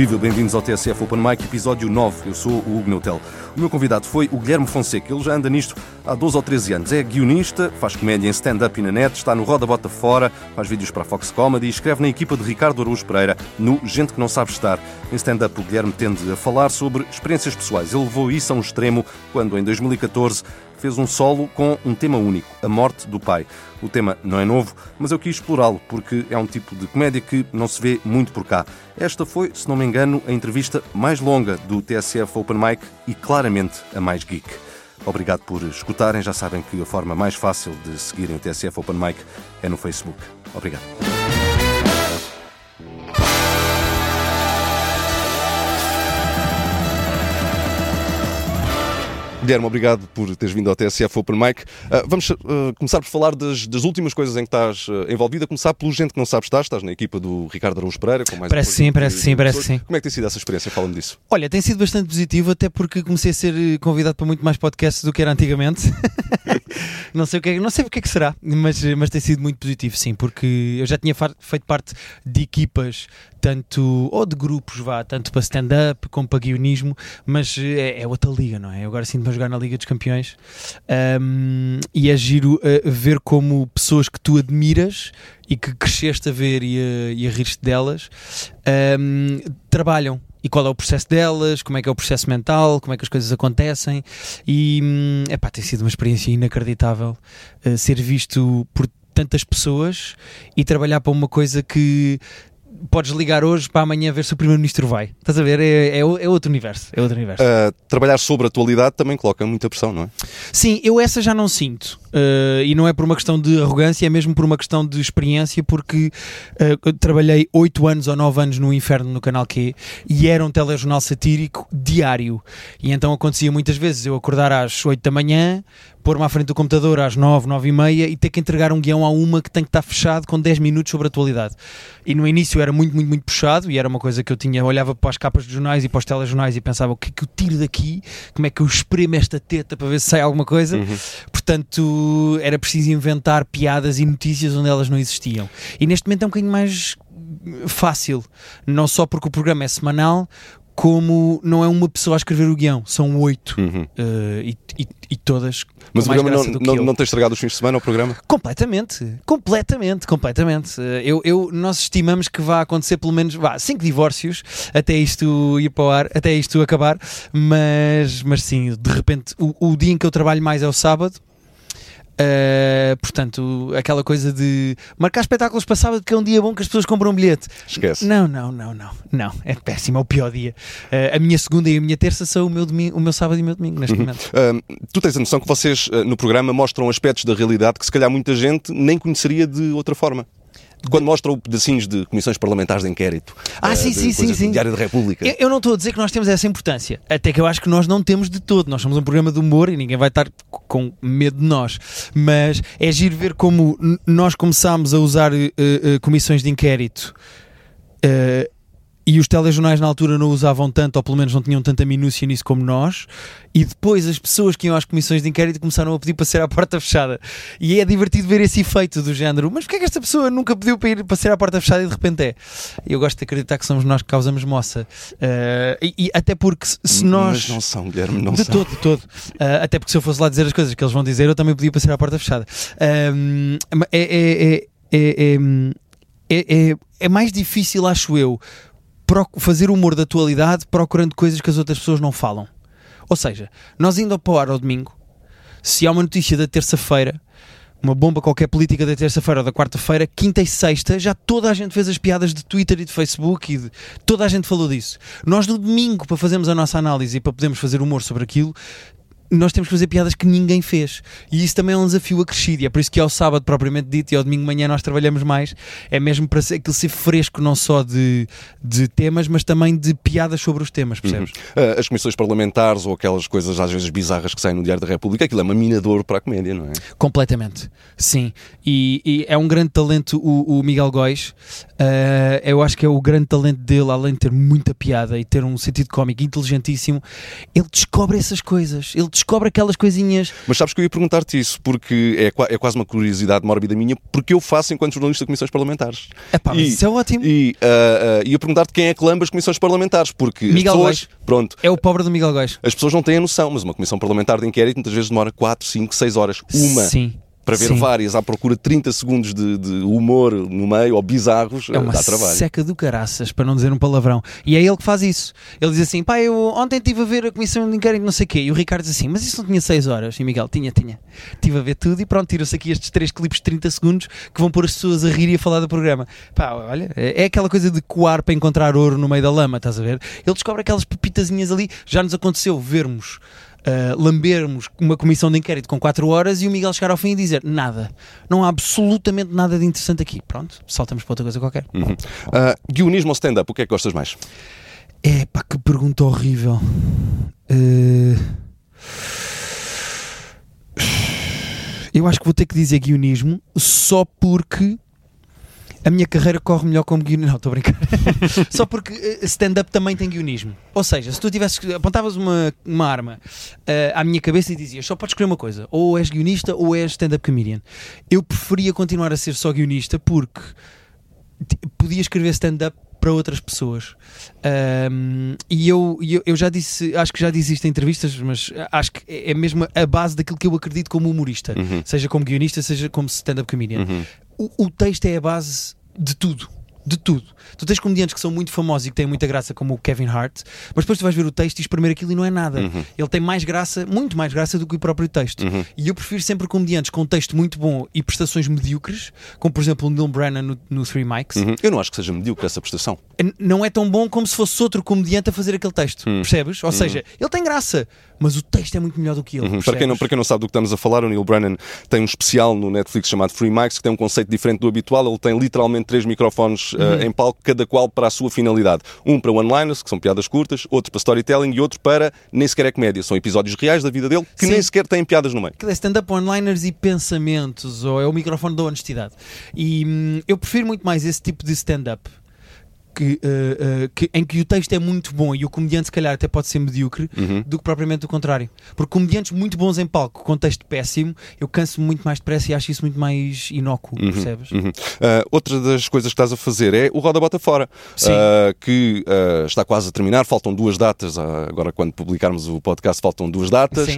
Viva, bem-vindos ao TSF Open Mic, episódio 9. Eu sou o Hugo Neutel. O meu convidado foi o Guilherme Fonseca. Ele já anda nisto há 12 ou 13 anos. É guionista, faz comédia em stand-up e na net, está no Roda Bota Fora, faz vídeos para a Fox Comedy e escreve na equipa de Ricardo Araújo Pereira no Gente que Não Sabe Estar. Em stand-up, o Guilherme tende a falar sobre experiências pessoais. Ele levou isso a um extremo quando, em 2014, fez um solo com um tema único, a morte do pai. O tema não é novo, mas eu quis explorá-lo porque é um tipo de comédia que não se vê muito por cá. Esta foi, se não me engano, a entrevista mais longa do TSF Open Mic e claramente a mais geek. Obrigado por escutarem. Já sabem que a forma mais fácil de seguirem o TSF Open Mic é no Facebook. Obrigado. Guilherme, obrigado por teres vindo ao TSF Open Mic. Uh, vamos uh, começar por falar das, das, últimas coisas em que estás uh, envolvida. Começar pelo gente que não sabe estar. Estás na equipa do Ricardo Araújo Pereira. Com mais parece sim, parece sim, parece sim. Como é que tem sido essa experiência? Fala-me disso. Olha, tem sido bastante positivo, até porque comecei a ser convidado para muito mais podcasts do que era antigamente. não sei o que é, não sei o que é que será, mas, mas tem sido muito positivo, sim, porque eu já tinha feito parte de equipas tanto, ou de grupos, vá, tanto para stand-up como para guionismo, mas é, é, outra liga, não é? Eu agora sinto-me a jogar na Liga dos Campeões. Um, e é giro uh, ver como pessoas que tu admiras e que cresceste a ver e a, e a rir-te delas um, trabalham. E qual é o processo delas, como é que é o processo mental, como é que as coisas acontecem? E hum, epá, tem sido uma experiência inacreditável uh, ser visto por tantas pessoas e trabalhar para uma coisa que podes ligar hoje para amanhã ver se o Primeiro-Ministro vai. Estás a ver? É, é, é, outro universo. É outro universo. Uh, trabalhar sobre a atualidade também coloca muita pressão, não é? Sim, eu essa já não sinto. Uh, e não é por uma questão de arrogância, é mesmo por uma questão de experiência, porque uh, trabalhei 8 anos ou 9 anos no Inferno no Canal Q e era um telejornal satírico diário. E então acontecia muitas vezes eu acordar às 8 da manhã, pôr-me à frente do computador às 9, 9 e meia e ter que entregar um guião a uma que tem que estar fechado com 10 minutos sobre a atualidade. E no início era muito, muito, muito puxado e era uma coisa que eu tinha, olhava para as capas dos jornais e para os telejornais e pensava o que é que eu tiro daqui, como é que eu espremo esta teta para ver se sai alguma coisa. Uhum. Portanto, era preciso inventar piadas e notícias onde elas não existiam. E neste momento é um bocadinho mais fácil, não só porque o programa é semanal, como não é uma pessoa a escrever o guião, são oito uhum. uh, e, e, e, todas. Mas o programa não, não, não tem estragado os fins de semana o programa? Completamente, completamente, completamente. Uh, eu, eu, nós estimamos que vai acontecer pelo menos vá, cinco divórcios até isto ir para o ar, até isto acabar, mas, mas sim, de repente o, o dia em que eu trabalho mais é o sábado Uh, portanto, aquela coisa de marcar espetáculos para sábado que é um dia bom que as pessoas compram um bilhete. Esquece. Não, não, não, não. Não, é péssimo, é o pior dia. Uh, a minha segunda e a minha terça são o meu, domingo, o meu sábado e o meu domingo, neste uhum. momento. Uh, tu tens a noção que vocês no programa mostram aspectos da realidade que se calhar muita gente nem conheceria de outra forma. Quando mostram pedacinhos de comissões parlamentares de inquérito. Ah, uh, sim, sim, sim, sim. Diário da República. Eu, eu, não estou a dizer que nós temos essa importância. Até que eu acho que nós não temos de todo. Nós somos um programa de humor e ninguém vai estar com medo de nós. Mas é giro ver como nós começámos a usar uh, uh, comissões de inquérito. Uh, e os telejornais na altura não usavam tanto, ou pelo menos não tinham tanta minúcia nisso como nós, e depois as pessoas que iam às comissões de inquérito começaram a pedir para ser à porta fechada. E é divertido ver esse efeito do género, mas porquê é que esta pessoa nunca pediu para ir para ser à porta fechada e de repente é? Eu gosto de acreditar que somos nós que causamos moça. Uh, e, e, até porque se nós. Mas não são, Guilherme, não de são. todo, de todo. Uh, até porque se eu fosse lá dizer as coisas que eles vão dizer, eu também podia para ser à porta fechada. Uh, é, é, é, é mais difícil, acho eu fazer humor da atualidade procurando coisas que as outras pessoas não falam. Ou seja, nós indo para o ar ao domingo, se há uma notícia da terça-feira, uma bomba qualquer política da terça-feira ou da quarta-feira, quinta e sexta, já toda a gente fez as piadas de Twitter e de Facebook e de... toda a gente falou disso. Nós no domingo, para fazermos a nossa análise e para podermos fazer humor sobre aquilo, nós temos que fazer piadas que ninguém fez. E isso também é um desafio acrescido. E é por isso que ao sábado, propriamente dito, e ao domingo de manhã nós trabalhamos mais. É mesmo para ser, aquilo ser fresco, não só de, de temas, mas também de piadas sobre os temas, percebes? Uhum. As comissões parlamentares ou aquelas coisas às vezes bizarras que saem no Diário da República, aquilo é uma mina de ouro para a comédia, não é? Completamente, sim. E, e é um grande talento o, o Miguel Góis. Uh, eu acho que é o grande talento dele, além de ter muita piada e ter um sentido cómico inteligentíssimo, ele descobre essas coisas. Ele descobre aquelas coisinhas. Mas sabes que eu ia perguntar-te isso, porque é, é quase uma curiosidade mórbida minha, porque eu faço enquanto jornalista de comissões parlamentares. Epá, e, isso é ótimo. E uh, uh, ia perguntar-te quem é que lamba as comissões parlamentares, porque Miguel as pessoas, pronto, é o pobre do Miguel Góis. As pessoas não têm a noção, mas uma comissão parlamentar de inquérito muitas vezes demora 4, 5, 6 horas. Uma. Sim para ver Sim. várias à procura de 30 segundos de, de, humor no meio ou bizarros, é uma dá trabalho. seca do caraças, para não dizer um palavrão. E é ele que faz isso. Ele diz assim: pá, eu ontem estive a ver a comissão de inquérito, não sei o quê. E o Ricardo diz assim: mas isso não tinha 6 horas? E Miguel: tinha, tinha. Estive a ver tudo e pronto, tira-se aqui estes três clipes de 30 segundos que vão pôr as pessoas a rir e a falar do programa. Pá, olha, é aquela coisa de coar para encontrar ouro no meio da lama, estás a ver? Ele descobre aquelas pepitazinhas ali. Já nos aconteceu vermos uh, lambermos uma comissão de inquérito com 4 horas e o Miguel chegar ao fim e dizer nada. Não há absolutamente nada de interessante aqui. Pronto, saltamos para outra coisa qualquer. Uhum. Uh, guionismo ou stand-up? O que é que gostas mais? É pá, que pergunta horrível. Uh... Eu acho que vou ter que dizer guionismo só porque a minha carreira corre melhor como guionista. Não, estou a brincar. Só porque uh, stand-up também tem guionismo. Ou seja, se tu tivesses, apontavas uma, uma arma uh, à minha cabeça e dizias só podes escolher uma coisa, ou és guionista ou és stand-up comedian. Eu preferia continuar a ser só guionista porque podia escrever stand-up para outras pessoas. Um, e eu, eu, eu, já disse, acho que já disse isto em entrevistas, mas acho que é mesmo a base daquilo que eu acredito como humorista, uhum. seja como guionista, seja como stand-up comedian. Uhum o, o texto é a base de tudo de tudo. Tu tens comediantes que são muito famosos e que têm muita graça, como o Kevin Hart, mas depois tu vais ver o texto e espremer aquilo e não é nada. Uhum. Ele tem mais graça, muito mais graça do que o próprio texto. Uhum. E eu prefiro sempre comediantes com texto muito bom e prestações medíocres, como por exemplo o Neil Brennan no, no Three Mics. Uhum. Eu não acho que seja medíocre essa prestação. Não é tão bom como se fosse outro comediante a fazer aquele texto, hum. percebes? Ou uhum. seja, ele tem graça, mas o texto é muito melhor do que ele. Uhum. Para, quem não, para quem não sabe do que estamos a falar, o Neil Brennan tem um especial no Netflix chamado Free Mics que tem um conceito diferente do habitual. Ele tem literalmente três microfones uh, em palco cada qual para a sua finalidade. Um para one-liners, que são piadas curtas, outro para storytelling e outro para nem sequer é comédia. São episódios reais da vida dele que Sim. nem sequer têm piadas no meio. Que é stand-up one-liners e pensamentos, ou é o microfone da honestidade. E hum, eu prefiro muito mais esse tipo de stand-up que, uh, uh, que, em que o texto é muito bom e o comediante, se calhar, até pode ser medíocre, uhum. do que propriamente o contrário. Porque comediantes muito bons em palco, com texto péssimo, eu canso muito mais depressa e acho isso muito mais inócuo, uhum. percebes? Uhum. Uh, outra das coisas que estás a fazer é o Roda Bota Fora, que está quase a terminar, faltam duas datas, agora quando publicarmos o podcast, faltam duas datas,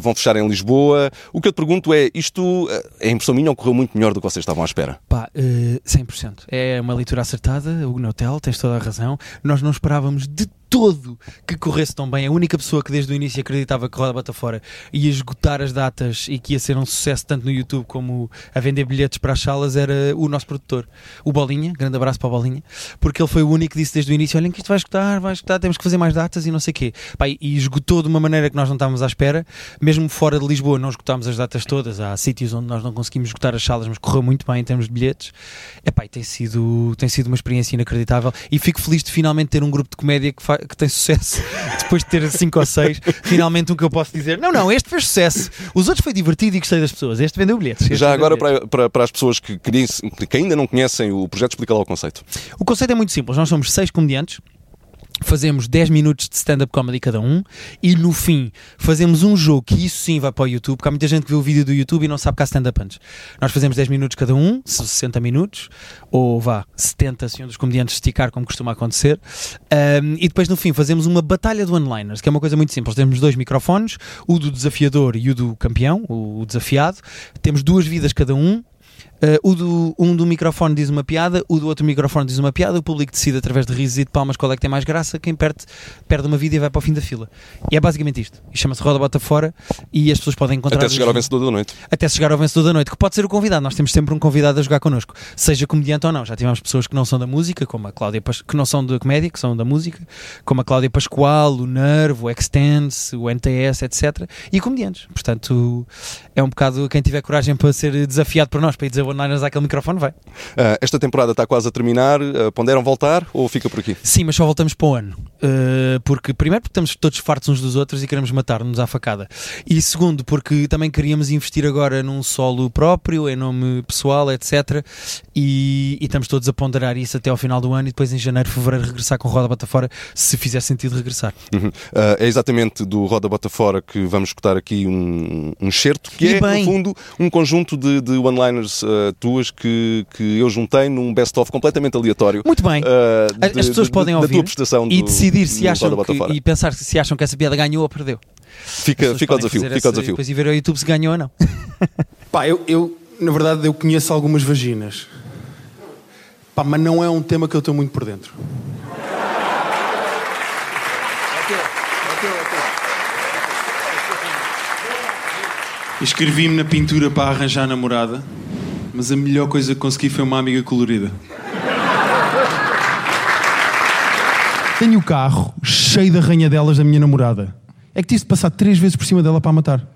vão fechar em Lisboa. O que eu te pergunto é: isto é impressão minha ou correu muito melhor do que vocês estavam à espera? Pá, 100%. É uma leitura acertada, o tens toda a razão. Nós não esperávamos de todo que corresse tão bem. A única pessoa que desde o início acreditava que Roda Bota Fora ia esgotar as datas e que ia ser um sucesso tanto no YouTube como a vender bilhetes para as salas era o nosso produtor, o Bolinha. Grande abraço para o Bolinha, porque ele foi o único que disse desde o início: olhem que isto vai esgotar, vai esgotar, temos que fazer mais datas e não sei o quê. Pai, e esgotou de uma maneira que nós não estávamos à espera. Mesmo fora de Lisboa, não esgotámos as datas todas. Há sítios onde nós não conseguimos esgotar as salas, mas correu muito bem em termos de bilhetes. Epá, tem sido, tem sido uma experiência inacreditável e fico feliz de finalmente ter um grupo de comédia que, que tem sucesso depois de ter 5 ou 6. Finalmente um que eu posso dizer: não, não, este fez sucesso. Os outros foi divertido e gostei das pessoas. Este vendeu bilhetes. Este Já agora, bilhetes. Para, para, para, as pessoas que, que ainda não conhecem o projeto, explica lá o conceito. O conceito é muito simples. Nós somos seis comediantes fazemos 10 minutos de stand-up comedy cada um e no fim fazemos um jogo que isso sim vai para o YouTube, porque há muita gente que vê o vídeo do YouTube e não sabe que há stand-up antes. Nós fazemos 10 minutos cada um, 60 minutos, ou vá, 70 se um dos comediantes esticar, como costuma acontecer, um, e depois no fim fazemos uma batalha de one-liners, que é uma coisa muito simples. Temos dois microfones, o do desafiador e o do campeão, o desafiado, temos duas vidas cada um, Uh, o do, um do microfone diz uma piada, o do outro microfone diz uma piada, o público decide através de risos e de palmas qual é que tem mais graça, quem perde, perde uma vida e vai para o fim da fila. E é basicamente isto. E chama-se Roda Bota Fora e as pessoas podem encontrar. Até chegar ao vencedor da noite. Até chegar ao vencedor da noite, que pode ser o convidado. Nós temos sempre um convidado a jogar connosco, seja comediante ou não. Já tivemos pessoas que não são da música, como a Cláudia Pas... que não são da comédia, que são da música, como a Cláudia Pascoal, o Nervo, o Extense, o NTS, etc. E comediantes. Portanto, é um bocado quem tiver coragem para ser desafiado por nós, para ir dizer one-liners àquele microfone, vai. Uh, esta temporada está quase a terminar. Uh, ponderam voltar ou fica por aqui? Sim, mas só voltamos para o ano. Uh, porque, primeiro, porque estamos todos fartos uns dos outros e queremos matar-nos à facada. E segundo, porque também queríamos investir agora num solo próprio, em nome pessoal, etc. E, e estamos todos a ponderar isso até ao final do ano e depois em janeiro, fevereiro regressar com Roda Bota Fora, se fizer sentido regressar. Uhum. é exatamente do Roda Bota Fora que vamos escutar aqui um, um certo que E é, bem. no fundo, um conjunto de, de one-liners uh, tuas que, que eu juntei num best-of completamente aleatório. Muito bem. uh, As de- pessoas de- podem ouvir tua prestação e do- decidir se acham que, e pensar se acham que essa piada ganhou ou perdeu. As Fica, fica ao desafio. Fica ao essa- desafio. Depois ir ver ao YouTube se ganhou ou não. Pá, eu, eu, na verdade, eu conheço algumas vaginas. Pá, mas não é um tema que eu estou muito por dentro. Inscrevi-me na pintura para arranjar namorada, mas a melhor coisa que consegui foi uma amiga colorida. Tenho o carro cheio de arranhadelas da minha namorada. É que tive de passar três vezes por cima dela para a matar.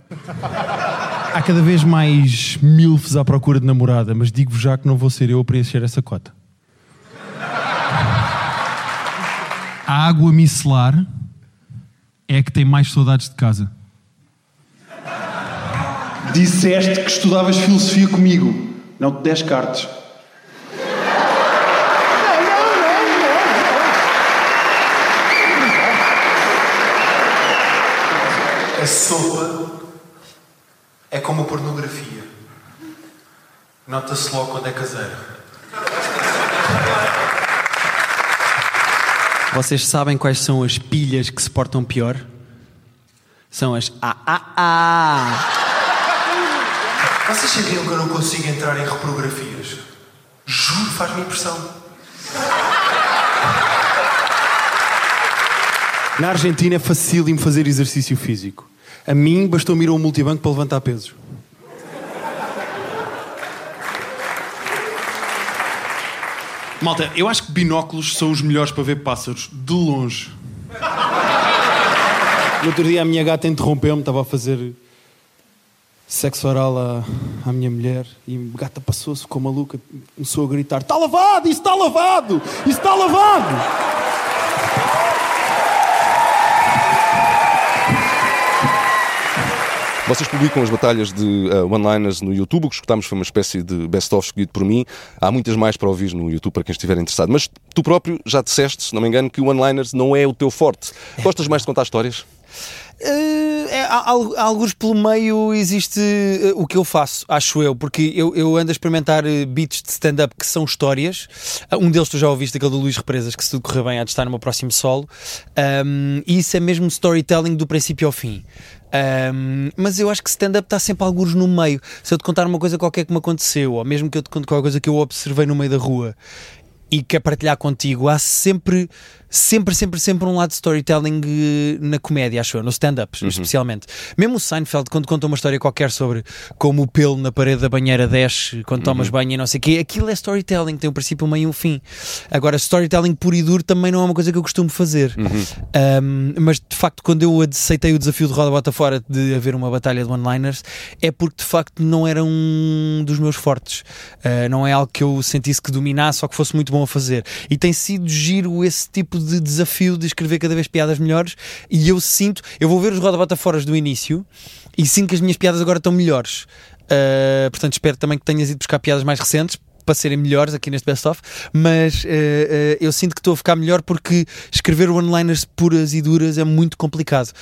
Há cada vez mais milfs à procura de namorada, mas digo-vos já que não vou ser eu a preencher essa cota. A água micelar é a que tem mais saudades de casa. Disseste que estudavas filosofia comigo, não te des cartas. A sopa é como a pornografia. Nota-se logo quando é caseira. Vocês sabem quais são as pilhas que se portam pior? São as AAA. Vocês sabiam que eu não consigo entrar em reprografias? Juro, faz-me impressão. Na Argentina é facílimo fazer exercício físico. A mim bastou-me ir ao multibanco para levantar pesos. Malta, eu acho que binóculos são os melhores para ver pássaros, de longe. No outro dia a minha gata interrompeu-me, estava a fazer sexo oral à, à minha mulher e a gata passou-se com maluca, começou a gritar: Está lavado, isso está lavado, isso está lavado. Vocês publicam as batalhas de uh, one-liners no YouTube. O que escutámos foi uma espécie de best-of escolhido por mim. Há muitas mais para ouvir no YouTube para quem estiver interessado. Mas tu próprio já disseste, se não me engano, que o one-liners não é o teu forte. Gostas mais de contar histórias? Eh, é, alguns pelo meio existe eh, o que eu faço, acho eu, porque eu, eu ando a experimentar eh, beats de stand-up que são histórias. Ah, Um deles tu já ouviste, aquele do Luís Represas, que se tudo correr bem há de estar no meu próximo solo. Ahm, e isso é mesmo storytelling do princípio ao fim. Ahm, mas eu acho que stand-up está sempre alguns no meio. Se eu te contar uma coisa qualquer que me aconteceu, ou mesmo que eu te conte qualquer coisa que eu observei no meio da rua e quer partilhar contigo, há sempre, sempre, sempre, sempre um lado de storytelling eh, na comédia, acho eu, no stand-up, especialmente. Mesmo o Seinfeld, quando conta uma história qualquer sobre como o pelo na parede da banheira desce quando tomas banho e não sei o quê, aquilo é storytelling, tem um princípio, um meio e um fim. Agora, storytelling puro e duro também não é uma coisa que eu costumo fazer. Um, mas de facto, quando eu aceitei o desafio de Roda Bota Fora de haver uma batalha de one-liners, é porque de facto não era um dos meus fortes. Uh, não é algo que eu sentisse que dominasse ou que fosse muito bom a fazer. E tem sido giro esse tipo de desafio de escrever cada vez piadas melhores. E eu sinto, eu vou ver os Roda Bota Foras do início e sinto que as minhas piadas agora estão melhores. Uh, portanto, espero também que tenhas ido buscar piadas mais recentes para serem melhores aqui neste best-of, mas eh, eh, eu sinto que estou a ficar melhor porque escrever one-liners puras e duras é muito complicado.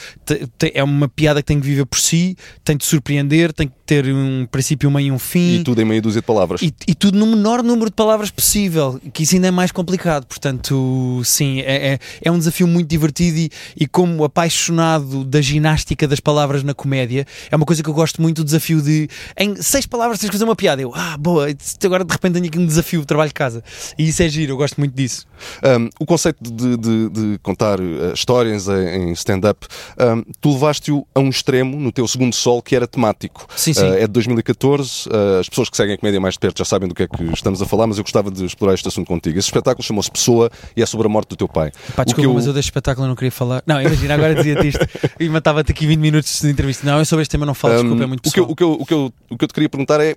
É uma piada que tem que viver por si, tem de surpreender, tem que ter um princípio, meio e um fim. E tudo em meia dúzia de palavras. E, e tudo no menor número de palavras possível, que isso ainda é mais complicado. Portanto, sim, é, é, é um desafio muito divertido e, e como apaixonado da ginástica das palavras na comédia, é uma coisa que eu gosto muito do desafio de em seis palavras tens que fazer uma piada. Eu, ah, boa, agora de repente tenho aqui um desafio, trabalho de casa. E isso é giro, eu gosto muito disso. Um, o conceito de, de- de contar uh, histórias em, em stand-up, um, tu levaste-o a um extremo no teu segundo sol que era temático. Sim, sim. Uh, é de 2014. uh, as pessoas que seguem a comédia mais de perto já sabem do que é que estamos a falar, mas eu gostava de explorar este assunto contigo. Esse espetáculo chamou-se Pessoa e é sobre a morte do teu pai. Pá, desculpa, eu- mas eu deste espetáculo não queria falar. Não, imagina, agora dizia-te isto e matava-te aqui 20 minutos de entrevista. Não, eu sobre este tema não falo, desculpa, é Um, muito o, que eu, pessoal. o, que eu, o, que eu, o que eu te queria perguntar é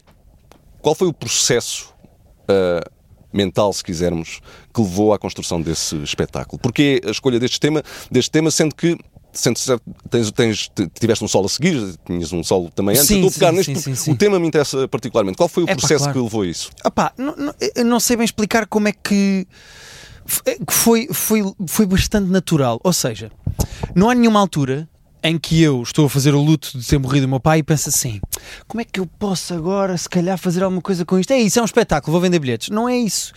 qual foi o processo uh, mental, se quisermos, que levou à construção desse espetáculo? Porquê a escolha deste tema, deste tema sendo que sentes, tens, tens, tiveste um solo a seguir, tinhas um solo também antes. Sim, Estou a neste sim, sim, o tema me interessa particularmente. Qual foi o É pá, processo claro. que levou a isso? Opá, não, não, eu não sei bem explicar como é é que foi, foi, foi bastante natural. Ou seja, não há nenhuma altura em que eu estou a fazer o luto de ter morrido o meu pai e penso assim: como é que eu posso agora, se calhar, fazer alguma coisa com isto? É isso, é um espetáculo, vou vender bilhetes. Não é isso.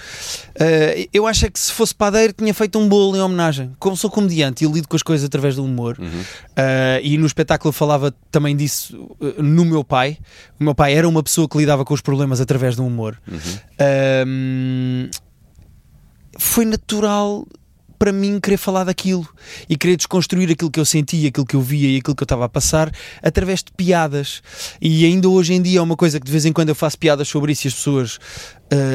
Uh, eu acho é que se fosse padeiro, tinha feito um bolo em homenagem. Como sou comediante e lido com as coisas através do humor, uh, e no espetáculo eu falava também disso uh, no meu pai. O meu pai era uma pessoa que lidava com os problemas através do humor. Um, foi natural para mim querer falar daquilo e querer desconstruir aquilo que eu sentia, aquilo que eu via e aquilo que eu estava a passar através de piadas. E ainda hoje em dia é uma coisa que de vez em quando eu faço piadas sobre isso e as pessoas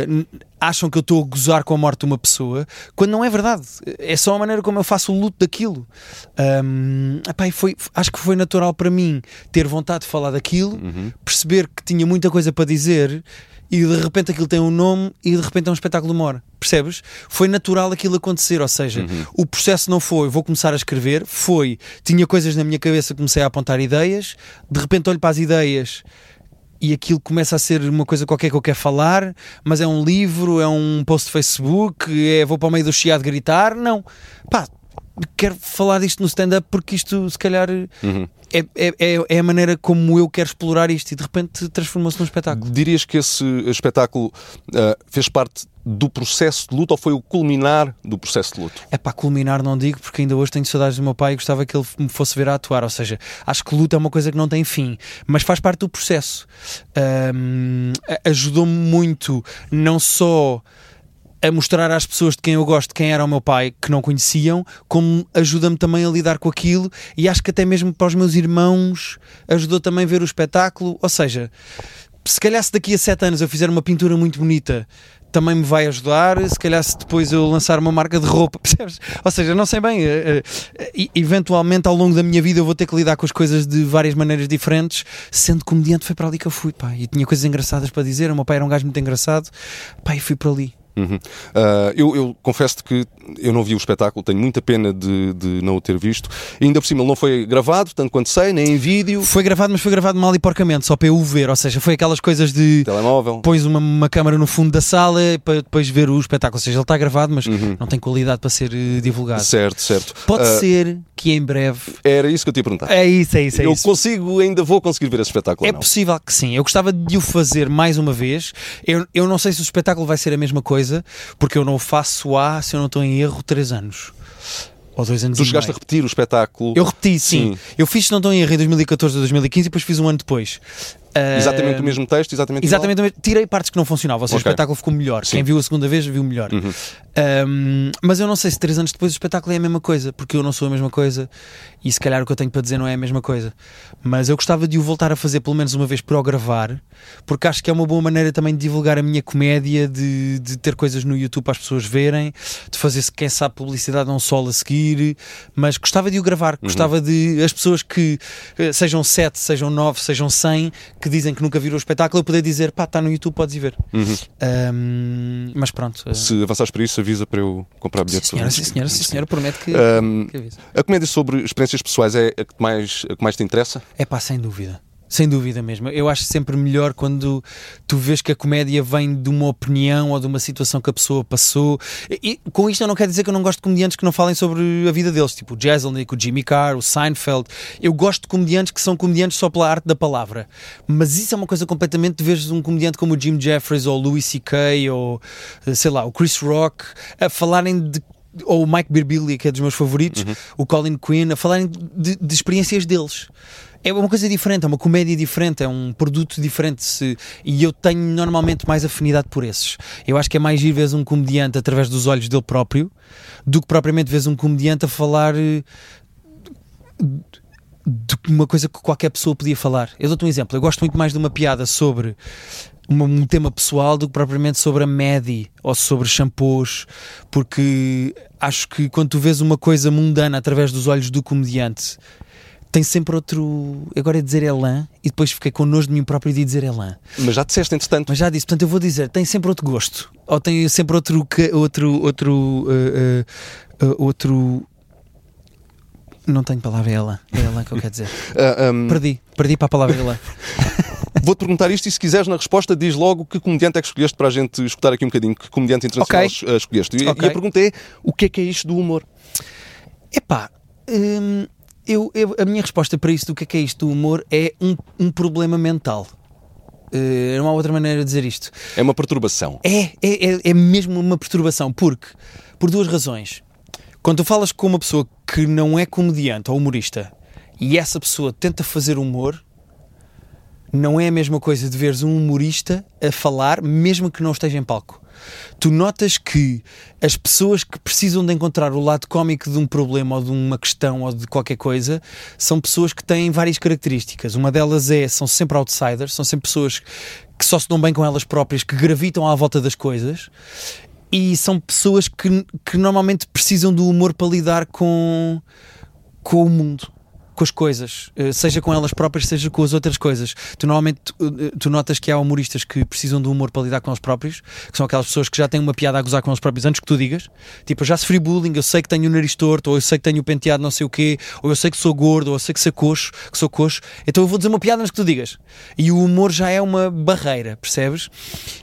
n- acham que eu estou a gozar com a morte de uma pessoa, quando não é verdade. É só a maneira como eu faço o luto daquilo. Ahm, epá, foi, acho que foi natural para mim ter vontade de falar daquilo, perceber que tinha muita coisa para dizer e de repente aquilo tem um nome e de repente é um espetáculo de hora. Percebes? Foi natural aquilo acontecer, ou seja, o processo não foi vou começar a escrever, foi tinha coisas na minha cabeça, comecei a apontar ideias, de repente olho para as ideias e aquilo começa a ser uma coisa qualquer que eu quero falar, mas é um livro, é um post de Facebook, é vou para o meio do chiado gritar, não. Pá, quero falar disto no stand-up porque isto se calhar é, é, é, é a maneira como eu quero explorar isto e de repente transformou-se num espetáculo. Dirias que esse espetáculo ah, fez parte do processo de luto ou foi o culminar do processo de luto? É para culminar, não digo, porque ainda hoje tenho saudades do meu pai e gostava que ele me fosse ver a atuar. Ou seja, acho que luta é uma coisa que não tem fim, mas faz parte do processo. A- Ajudou-me muito, não só a mostrar às pessoas de quem eu gosto quem era o meu pai, que não conheciam, como ajuda-me também a lidar com aquilo e acho que até mesmo para os meus irmãos ajudou também a ver o espetáculo. Ou seja, se calhar se daqui a sete anos eu fizer uma pintura muito bonita também me vai ajudar, se calhar se depois eu lançar uma marca de roupa, percebes? Ou seja, não sei bem, eh, eh, eventualmente ao longo da minha vida eu vou ter que lidar com as coisas de várias maneiras diferentes, sendo comediante foi para ali que eu fui, pá, e tinha coisas engraçadas para dizer, o meu pai era um gajo muito engraçado, pá, e fui para ali. Uhum. Ah, eu, eu confesso que eu não vi o espetáculo, tenho muita pena de, de não o ter visto. E ainda por cima ele não foi gravado, tanto quanto sei, nem em vídeo, Foi gravado, mas foi gravado mal e porcamente, só para eu o ver, ou seja, foi aquelas coisas de telemóvel. pões uma, uma câmara no fundo da sala para depois ver o espetáculo, ou seja, ele está gravado, mas não tem qualidade para ser eh, divulgado. Certo, certo. Pode Ah, ser que em breve. Era isso que eu te ia perguntar. É isso, é isso, é eu isso. consigo, ainda vou conseguir ver esse espetáculo. É possível que sim. Eu gostava de o fazer mais uma vez. Eu, eu não sei se o espetáculo vai ser a mesma coisa, porque eu não o faço há, se eu não estou em erro, 3 anos. Ou 2 anos Tu chegaste a repetir o espetáculo. Eu repeti, sim. Sim. Eu fiz, se não estou em erro, em 2014 ou 2015 e depois fiz um ano depois. Exatamente Ah, o mesmo texto, exatamente? Exatamente, o mesmo. tirei partes que não funcionavam, ou seja, Ok. o espetáculo ficou melhor. Sim. Quem viu a segunda vez viu melhor. Uhum. Um, mas eu não sei se três anos depois o espetáculo é a mesma coisa, porque eu não sou a mesma coisa e se calhar o que eu tenho para dizer não é a mesma coisa. Mas eu gostava de o voltar a fazer pelo menos uma vez para o gravar, porque acho que é uma boa maneira também de divulgar a minha comédia, de, de ter coisas no YouTube para as pessoas verem, de fazer, se quem sabe, publicidade não solo a seguir. Mas gostava de o gravar, gostava de as pessoas que eh, sejam sete, sejam nove, sejam cem, que dizem que nunca viram o espetáculo, eu poder dizer pá, está no YouTube, podes ir ver. Um, mas pronto. eh, Se avançares para isso, avisa para eu comprar Sim, bilhete. senhora, sim, senhora, sim, senhora, prometo que, Ahm, que aviso. a comédia sobre experiências pessoais é a que mais, a que mais te interessa? É pá, sem dúvida. Sem dúvida mesmo. Eu acho sempre melhor quando tu vês que a comédia vem de uma opinião ou de uma situação que a pessoa passou. E, e com isto eu não quero dizer que eu não gosto de comediantes que não falem sobre a vida deles, tipo o Jeselnik, o Jimmy Carr, o Seinfeld. Eu gosto de comediantes que são comediantes só pela arte da palavra. Mas isso é uma coisa completamente de veres um comediante como o Jim Jeffries ou o Louis C.K. ou eh, sei lá, o Chris Rock a falarem de ou o Mike Birbiglia, que é dos meus favoritos, o Colin Quinn, a falarem de, de experiências deles. É uma coisa diferente, é uma comédia diferente, é um produto diferente. Se, e eu tenho normalmente mais afinidade por esses. Eu acho que é mais ir ver um comediante através dos olhos dele próprio do que propriamente ver um comediante a falar eh, de uma coisa que qualquer pessoa podia falar. Eu dou-te um exemplo. Eu gosto muito mais de uma piada sobre um tema pessoal do que propriamente sobre a Medi ou sobre shampoos, porque acho que quando tu vês uma coisa mundana através dos olhos do comediante, tem sempre outro. Agora é dizer Elan e depois fiquei com nojo de mim próprio de dizer Elan. Mas já disseste, entretanto. Mas já disse, portanto eu vou dizer, tem sempre outro gosto. Ou tem sempre outro. outro, outro, uh, uh, uh, outro não tenho palavra, é Elan. É Elan que eu quero dizer. Ah, hum, Perdi, perdi para a palavra Elan. Vou-te perguntar isto e se quiseres na resposta diz logo que comediante é que escolheste para a gente escutar aqui um bocadinho. Que comediante internacional Ok. eh, escolheste. E, Ok. e a pergunta é, o que é que é isto do humor? Epá, hum, eu, eu- a minha resposta para isto, do que é que é isto do humor, é um, um problema mental. Uh, não há outra maneira de dizer isto. É uma perturbação. É, é, é, é mesmo uma perturbação, porque, por duas razões. Quando tu falas com uma pessoa que não é comediante ou humorista e essa pessoa tenta fazer humor, não é a mesma coisa de veres um humorista a falar, mesmo que não esteja em palco. Tu notas que as pessoas que precisam de encontrar o lado cómico de um problema ou de uma questão ou de qualquer coisa são pessoas que têm várias características. Uma delas é, são sempre outsiders, são sempre pessoas que só se dão bem com elas próprias, que gravitam à volta das coisas e são pessoas que, que normalmente precisam do humor para lidar com, com o mundo, com as coisas, eh, seja com elas próprias, seja com as outras coisas. Tu normalmente eh, tu notas que há humoristas que precisam do humor para lidar com eles próprios, que são aquelas pessoas que já têm uma piada a gozar com eles próprios antes que tu digas. Tipo, eu já sofri bullying, eu sei que tenho o nariz torto, ou eu sei que tenho o penteado não sei o quê, ou eu sei que sou gordo, ou eu sei que sou coxo, que sou coxo. Então eu vou dizer uma piada antes que tu digas. E o humor já é uma barreira, percebes?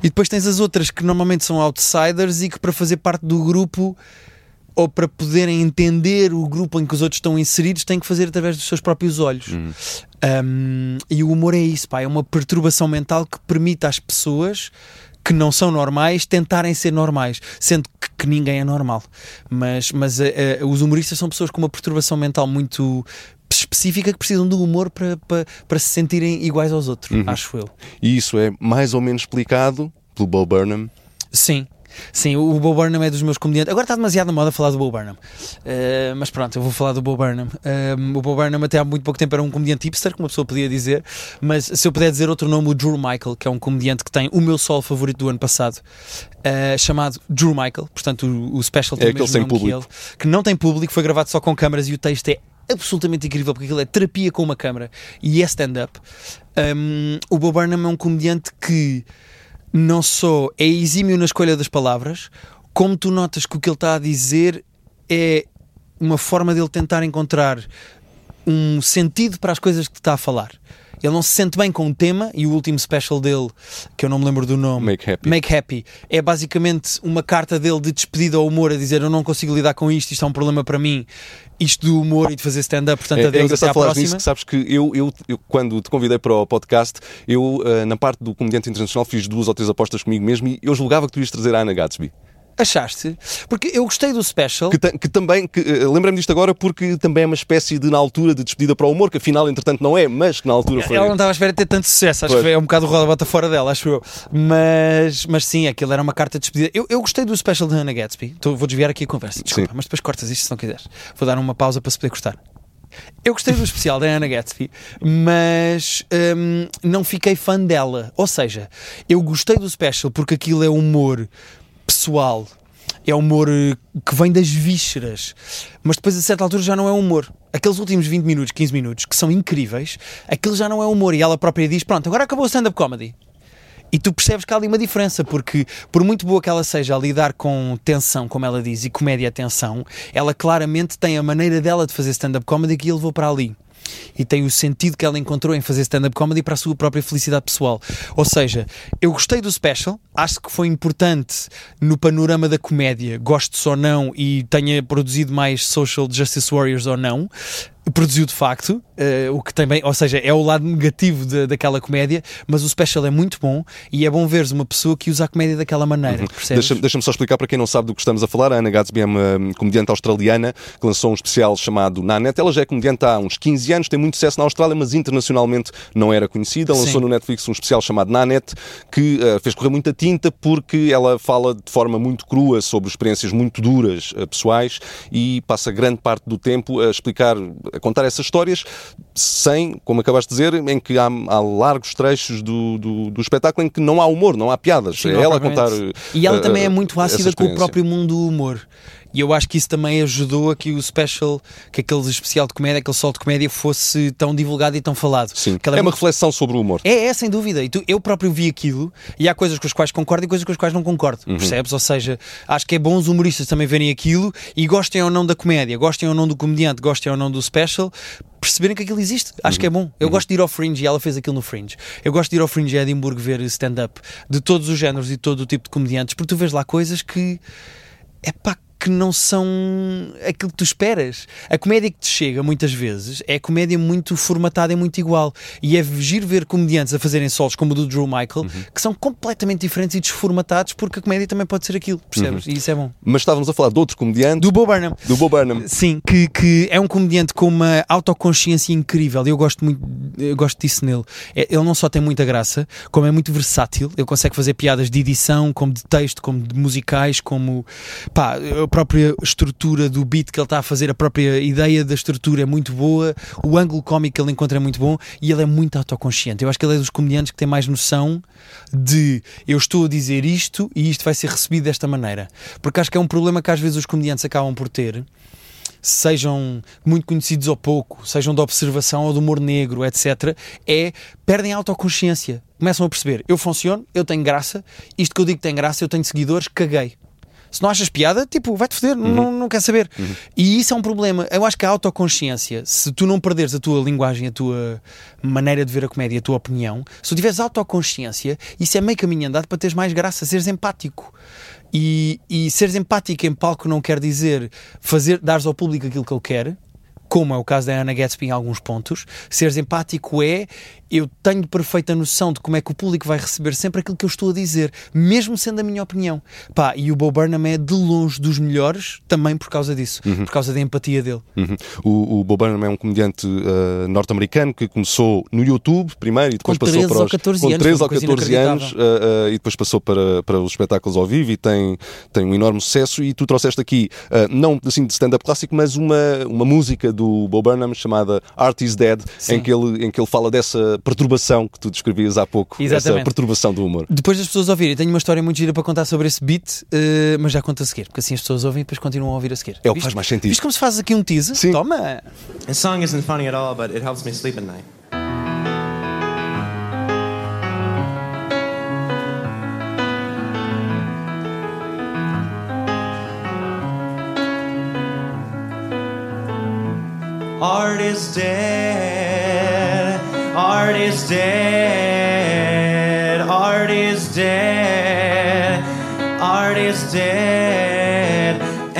E depois tens as outras que normalmente são outsiders e que para fazer parte do grupo ou para poderem entender o grupo em que os outros estão inseridos, têm que fazer através dos seus próprios olhos. Um, e o humor é isso, pá, é uma perturbação mental que permite às pessoas que não são normais tentarem ser normais, sendo que, que ninguém é normal. Mas, mas eh, eh, os humoristas são pessoas com uma perturbação mental muito específica que precisam do humor para, para, para se sentirem iguais aos outros, acho eu. E isso é mais ou menos explicado pelo Bo Burnham. Sim. Sim, o Bo Burnham é dos meus comediantes. Agora está demasiado na moda falar do Bo Burnham. Uh, mas pronto, eu vou falar do Bo Burnham. Um, o Bo Burnham até há muito pouco tempo era um comediante hipster, como uma pessoa podia dizer. Mas se eu puder dizer outro nome, o Drew Michael, que é um comediante que tem o meu solo favorito do ano passado, uh, chamado Drew Michael. Portanto, o, o special tem É o mesmo nome que público. ele. Que não tem público, foi gravado só com câmaras e o texto é absolutamente incrível porque aquilo é terapia com uma câmara e é stand-up. Um, o Bo Burnham é um comediante que não só é exímio na escolha das palavras, como tu notas que o que ele está a dizer é uma forma dele tentar encontrar um sentido para as coisas que está a falar. Ele não se sente bem com o tema e o último special dele, que eu não me lembro do nome, Make Happy. Make Happy, é basicamente uma carta dele de despedida ao humor, a dizer eu não consigo lidar com isto, isto é um problema para mim, isto do humor e de fazer stand-up, portanto É, é adeus, até engraçado à falar próxima. nisso, que sabes que eu, eu, eu, quando te convidei para o podcast, eu, ah, na parte do comediante internacional, fiz duas ou três apostas comigo mesmo e eu julgava que tu ias trazer a Ana Gatsby. Achaste? Porque eu gostei do special. Que, que também, que, eh, lembrei-me disto agora porque também é uma espécie de, na altura, de despedida para o humor, que afinal, entretanto, não é, mas que na altura foi. Ela não estava à espera de ter tanto sucesso, acho Pois. que é um bocado o roda bota fora dela, acho eu. Mas, mas sim, aquilo era uma carta de despedida. Eu, eu gostei do special da Hannah Gatsby. Tô- vou desviar aqui a conversa, desculpa, Sim. mas depois cortas isto se não quiseres. Vou dar uma pausa para se poder cortar. Eu gostei do especial da Hannah Gatsby, mas hum, não fiquei fã dela. Ou seja, eu gostei do special porque aquilo é humor pessoal, é humor eh, que vem das vísceras, mas depois a certa altura já não é humor. Aqueles últimos 20 minutos, 15 minutos, que são incríveis, aquilo já não é humor. E ela própria diz: Pronto, agora acabou o stand-up comedy. E tu percebes que há ali uma diferença, porque por muito boa que ela seja a lidar com tensão, como ela diz, e comédia tensão, ela claramente tem a maneira dela de fazer stand-up comedy que levou para ali. E tem o sentido que ela encontrou em fazer stand-up comedy para a sua própria felicidade pessoal. Ou seja, eu gostei do special, acho que foi importante no panorama da comédia, gosto ou não, e tenha produzido mais social justice warriors ou não. Produziu de facto, eh, o que também, ou seja, é o lado negativo da- daquela comédia, mas o special é muito bom e é bom veres uma pessoa que usa a comédia daquela maneira. percebes? Deixa-me deixa-me só explicar para quem não sabe do que estamos a falar. A Ana Gatsby é uma hum, comediante australiana que lançou um especial chamado Na Net. Ela já é comediante há uns 15 anos, tem muito sucesso na Austrália, mas internacionalmente não era conhecida. Lançou Sim. no Netflix um especial chamado Na Net que ah, fez correr muita tinta porque ela fala de forma muito crua sobre experiências muito duras ah, pessoais e passa grande parte do tempo a explicar, a contar essas histórias sem, como acabaste de dizer, em que há, há largos trechos do, do, do, espetáculo em que não há humor, não há piadas. Sim, é ela a contar. E ela uh, também é muito ácida com o próprio mundo do humor. E eu acho que isso também ajudou a que o special, que aquele especial de comédia, aquele sol de comédia fosse tão divulgado e tão falado. Sim, é, é uma reflexão sobre o humor. É, é, sem dúvida. E tu, eu próprio vi aquilo e há coisas com as quais concordo e coisas com as quais não concordo, uhum. percebes? Ou seja, acho que é bom os humoristas também verem aquilo e gostem ou não da comédia, gostem ou não do comediante, gostem ou não do special, perceberem que aquilo existe. Acho uhum. que é bom. Eu uhum. gosto de ir ao Fringe e ela fez aquilo no Fringe. Eu gosto de ir ao Fringe e Edimburgo ver stand-up de todos os géneros e todo o tipo de comediantes, porque tu vês lá coisas que é pá, que não são aquilo que tu esperas. A comédia que te chega muitas vezes é comédia muito formatada e muito igual. E é giro ver comediantes a fazerem solos como o do Drew Michael, uhum. que são completamente diferentes e desformatados, porque a comédia também pode ser aquilo, percebes? Uhum. E isso é bom. Mas estávamos a falar de outro comediante. Do Bo Burnham. Do Bo Burnham. Sim, que, que é um comediante com uma autoconsciência incrível. Eu gosto muito, eu gosto disso nele. É, ele não só tem muita graça, como é muito versátil. Ele consegue fazer piadas de edição, como de texto, como de musicais, como pá, a própria estrutura do beat que ele está a fazer, a própria ideia da estrutura é muito boa, o ângulo cómico que ele encontra é muito bom e ele é muito autoconsciente. Eu acho que ele é dos comediantes que tem mais noção de eu estou a dizer isto e isto vai ser recebido desta maneira. Porque acho que é um problema que às vezes os comediantes acabam por ter sejam muito conhecidos ou pouco, sejam de observação ou de humor negro, etc., é perdem a autoconsciência. Começam a perceber, eu funciono, eu tenho graça, isto que eu digo tem graça, eu tenho seguidores, caguei. Se não achas piada, tipo, vai-te foder, uhum. não, não quer saber. Uhum. E isso é um problema. Eu acho que a autoconsciência, se tu não perderes a tua linguagem, a tua maneira de ver a comédia, a tua opinião, se tu tiveres autoconsciência, isso é meio caminho andado para teres mais graça, seres empático. E, e seres empático em palco não quer dizer fazer, dares ao público aquilo que ele quer, como é o caso da Anna Gatsby em alguns pontos. Seres empático é eu tenho perfeita noção de como é que o público vai receber sempre aquilo que eu estou a dizer, mesmo sendo a minha opinião. Pá, e o Bo Burnham é de longe dos melhores também por causa disso, uhum. por causa da empatia dele. Uhum. O, o Bo Burnham é um comediante uh, norte-americano que começou no YouTube primeiro e depois com passou para os, 14 com anos, 13 ou 14 anos uh, uh, e depois passou para, para os espetáculos ao vivo e tem, tem um enorme sucesso e tu trouxeste aqui, não assim de stand-up clássico, mas uma, uma música do Bo Burnham chamada Art is Dead, em que, ele, em que ele fala dessa perturbação que tu descrevias há pouco. Exatamente. Essa perturbação do humor. Depois das pessoas ouvirem, tenho uma história muito gira para contar sobre esse beat, uh, mas já conto a seguir, porque assim as pessoas ouvem e depois continuam a ouvir a seguir. É o que faz mais sentido. Viste como se faz aqui um teaser? Sim. Toma! This song isn't funny at all, but it helps me sleep at night. Art is dead. Art is dead. Art is dead. Art is dead.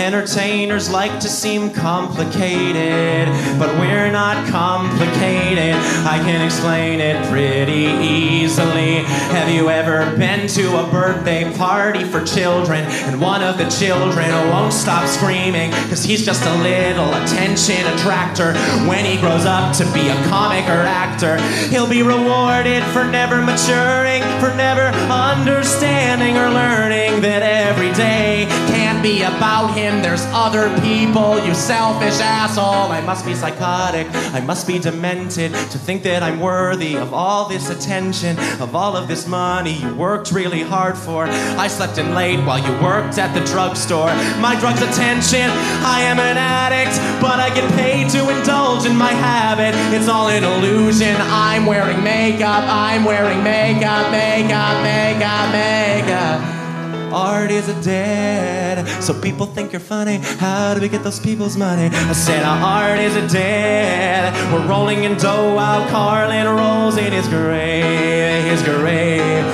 Entertainers like to seem complicated, but we're not complicated. I can explain it pretty easily. Have you ever been to a birthday party for children and one of the children won't stop screaming because he's just a little attention attractor? When he grows up to be a comic or actor, he'll be rewarded for never maturing, for never understanding or learning that every day can't be about him. There's other people, you selfish asshole. I must be psychotic, I must be demented to think that I'm worthy of all this attention, of all of this money you worked really hard for. I slept in late while you worked at the drugstore. My drug's attention, I am an addict, but I get paid to indulge in my habit. It's all an illusion. I'm wearing makeup, I'm wearing makeup, makeup, makeup, makeup. Art is a dead, so people think you're funny. How do we get those people's money? I said our art is a dead. We're rolling in dough while Carlin rolls in his grave, his grave.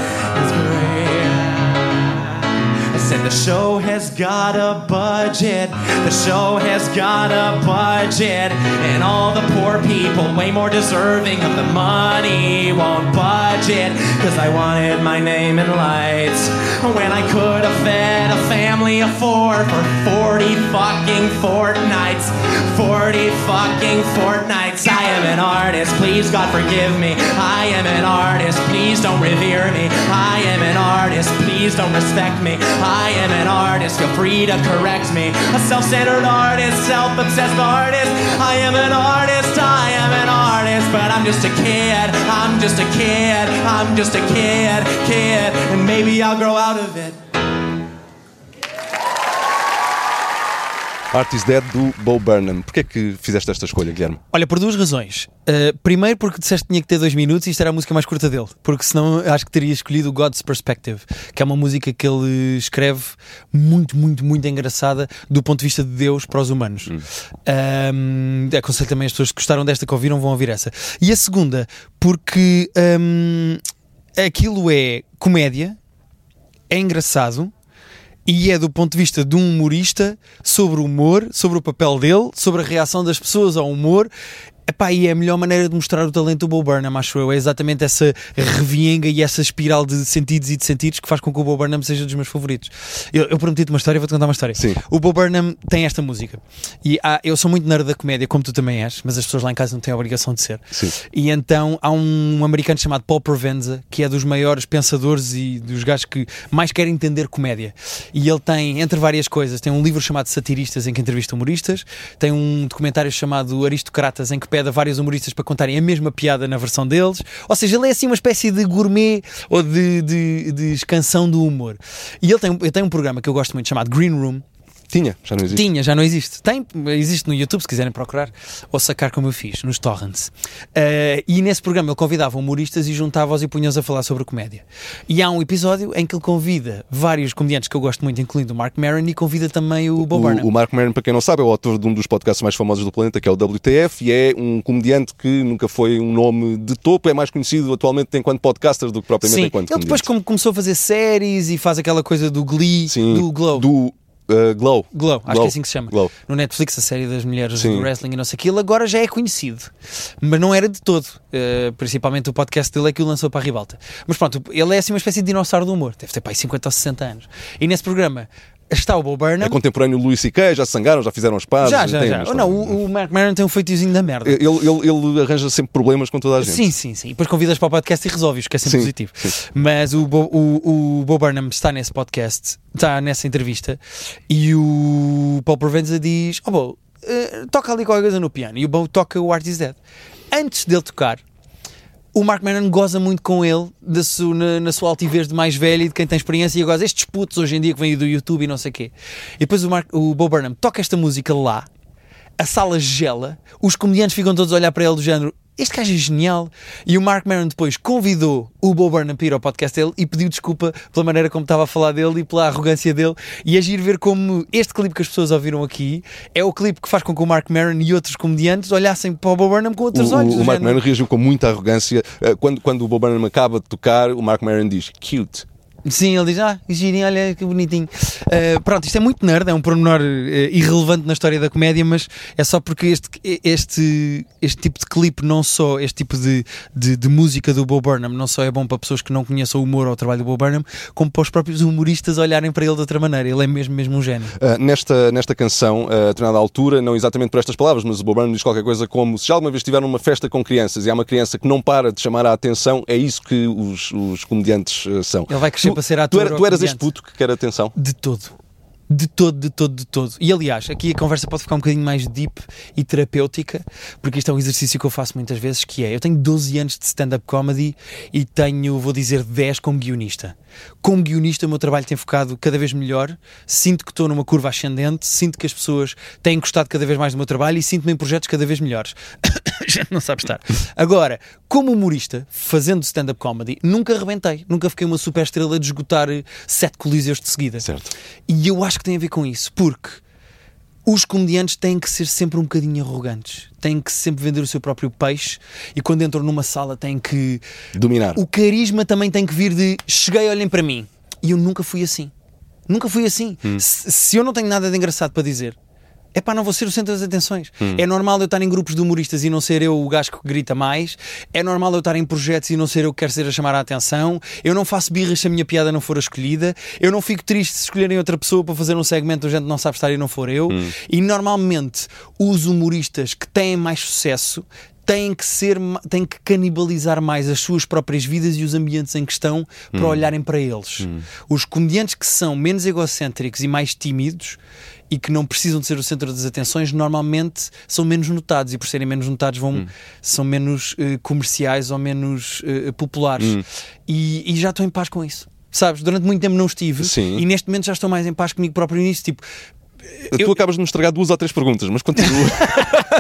Show has got a budget. The show has got a budget, and all the poor people, way more deserving of the money, won't budget. Cause I wanted my name in lights when I could have fed a family of four for 40 fucking fortnights. 40 fucking fortnights. I am an artist, please God forgive me. I am an artist, please don't revere me. I am an artist, please don't respect me. I am an artist, feel free to correct me. A self centered artist, self obsessed artist. I am an artist, I am an artist, but I'm just a kid. I'm just a kid, I'm just a kid, kid, and maybe I'll grow out of it. Art is Dead do Bo Burnham. Porquê é que fizeste esta escolha, Guilherme? Olha, por duas razões. Uh, primeiro, porque disseste que tinha que ter dois minutos e isto era a música mais curta dele. Porque senão acho que teria escolhido God's Perspective, que é uma música que ele escreve muito, muito, muito engraçada do ponto de vista de Deus para os humanos. Hum. Um, aconselho também as pessoas que gostaram desta que ouviram vão ouvir essa. E a segunda, porque um, aquilo é comédia, é engraçado e é do ponto de vista de um humorista sobre o humor, sobre o papel dele, sobre a reação das pessoas ao humor. Epá, e é a melhor maneira de mostrar o talento do Bo Burnham, acho eu. É exatamente essa revienga e essa espiral de sentidos e de sentidos que faz com que o Bo Burnham seja dos meus favoritos. Eu, eu prometi-te uma história, vou-te contar uma história. Sim. O Bo Burnham tem esta música. E há- eu sou muito nerd da comédia, como tu também és, mas as pessoas lá em casa não têm a obrigação de ser. Sim. E então há um americano chamado Paul Provenza, que é dos maiores pensadores e dos gajos que mais querem entender comédia. E ele tem, entre várias coisas, tem um livro chamado Satiristas, em que entrevista humoristas, tem um documentário chamado Aristocratas, em que pede a vários humoristas para contarem a mesma piada na versão deles. Ou seja, ele é assim uma espécie de gourmet ou de, de, de escansão do humor. E ele tem, ele tem um programa que eu gosto muito chamado Green Room, Tinha, já não existe. tinha, já não existe. Tem, existe no YouTube, se quiserem procurar, ou sacar como eu fiz, nos torrents. Eh, e nesse programa ele convidava humoristas e juntava-os e punha-os a falar sobre comédia. E há um episódio em que ele convida vários comediantes que eu gosto muito, incluindo o Mark Maron, e convida também o Bob Burnham. O, o Mark Maron, para quem não sabe, é o autor de um dos podcasts mais famosos do planeta, que é o WTF, e é um comediante que nunca foi um nome de topo, é mais conhecido atualmente enquanto podcaster do que propriamente Sim, enquanto ele depois comediante. como começou a fazer séries e faz aquela coisa do Glee, Sim, do Glow. Do uh, Glow. Glow, acho Glow. que é assim que se chama. Glow. No Netflix, a série das mulheres Sim. do wrestling e não sei o que, ele agora já é conhecido. Mas não era de todo. Uh, principalmente o podcast dele é que o lançou para a ribalta. Mas pronto, ele é assim uma espécie de dinossauro do humor. Deve ter pai 50 ou 60 anos. E nesse programa está o Bo Burnham. É contemporâneo do Louis C.K., já se sangaram, já fizeram as pazes. já, já, tem já. história. não, o, o Mark Maron tem um feitiozinho da merda. ele, ele, ele arranja sempre problemas com toda a gente. Sim, sim, sim. E depois convidas para o podcast e resolves, que é sempre Sim, positivo. sim. Mas o, Bo, o, o Bo Burnham está nesse podcast, está nessa entrevista, e o Paul Provenza diz: Oh, Bo, eh, toca ali qualquer coisa no piano. E o Bo toca o Art is Dead. Antes dele tocar, o Mark Maron goza muito com ele su- na, na sua altivez de mais velho e de quem tem experiência e goza estes putos hoje em dia que vêm do YouTube e não sei o quê. E depois o, Mark, o Bo Burnham toca esta música lá, a sala gela, os comediantes ficam todos a olhar para ele do género este gajo é genial. E o Mark Maron depois convidou o Bo Burnham para ir ao podcast dele e pediu desculpa pela maneira como estava a falar dele e pela arrogância dele. E agir ver como este clipe que as pessoas ouviram aqui é o clipe que faz com que o Mark Maron e outros comediantes olhassem para o Bo Burnham com outros O, olhos. o, o Mark Maron reagiu com muita arrogância. Uh, Quando, quando o Bob Burnham acaba de tocar, o Mark Maron diz cute. Sim, ele diz, ah, girinho, olha que bonitinho. Uh, pronto, isto é muito nerd, é um pormenor uh, irrelevante na história da comédia, mas é só porque este, este, este tipo de clipe, não só este tipo de, de, de música do Bo Burnham, não só é bom para pessoas que não conheçam o humor ou o trabalho do Bo Burnham, como para os próprios humoristas olharem para ele de outra maneira. Ele é mesmo, mesmo um gênio. Uh, nesta, nesta canção, uh, a determinada altura, não exatamente por estas palavras, mas o Bob Burnham diz qualquer coisa como se já alguma vez estiver numa festa com crianças e há uma criança que não para de chamar a atenção, é isso que os, os comediantes são. Ele vai crescer para ser Tu, ator era- ou tu eras este puto que quer atenção? De todo. De todo, de todo, de todo. E aliás, aqui a conversa pode ficar um bocadinho mais deep e terapêutica, porque isto é um exercício que eu faço muitas vezes, que é, eu tenho 12 anos de stand-up comedy e tenho, vou dizer, 10 como guionista. Como guionista o meu trabalho tem focado cada vez melhor, sinto que estou numa curva ascendente, sinto que as pessoas têm gostado cada vez mais do meu trabalho e sinto-me em projetos cada vez melhores. A gente não sabe estar. Agora, como humorista, fazendo stand-up comedy, nunca arrebentei, nunca fiquei uma super estrela de esgotar sete coliseus de seguida. Certo. E eu acho que tem a ver com isso, porque os comediantes têm que ser sempre um bocadinho arrogantes, têm que sempre vender o seu próprio peixe e quando entram numa sala têm que. Dominar. O carisma também tem que vir de cheguei, olhem para mim. E eu nunca fui assim. Nunca fui assim. Se, se eu não tenho nada de engraçado para dizer, é pá, não vou ser o centro das atenções. É normal eu estar em grupos de humoristas e não ser eu o gajo que grita mais. É normal eu estar em projetos e não ser eu que quero ser a chamar a atenção. Eu não faço birras se a minha piada não for a escolhida. Eu não fico triste se escolherem outra pessoa para fazer um segmento onde a gente não sabe estar e não for eu. E normalmente os humoristas que têm mais sucesso têm que ser, têm que canibalizar mais as suas próprias vidas e os ambientes em que estão para olharem para eles. Os comediantes que são menos egocêntricos e mais tímidos e que não precisam de ser o centro das atenções, normalmente são menos notados e por serem menos notados vão, são menos eh, comerciais ou menos eh, populares. E, e já estou em paz com isso. Sabes, durante muito tempo não estive Sim. e neste momento já estou mais em paz comigo próprio nisso. Tipo, Tu acabas de me estragar duas ou três perguntas, mas continua.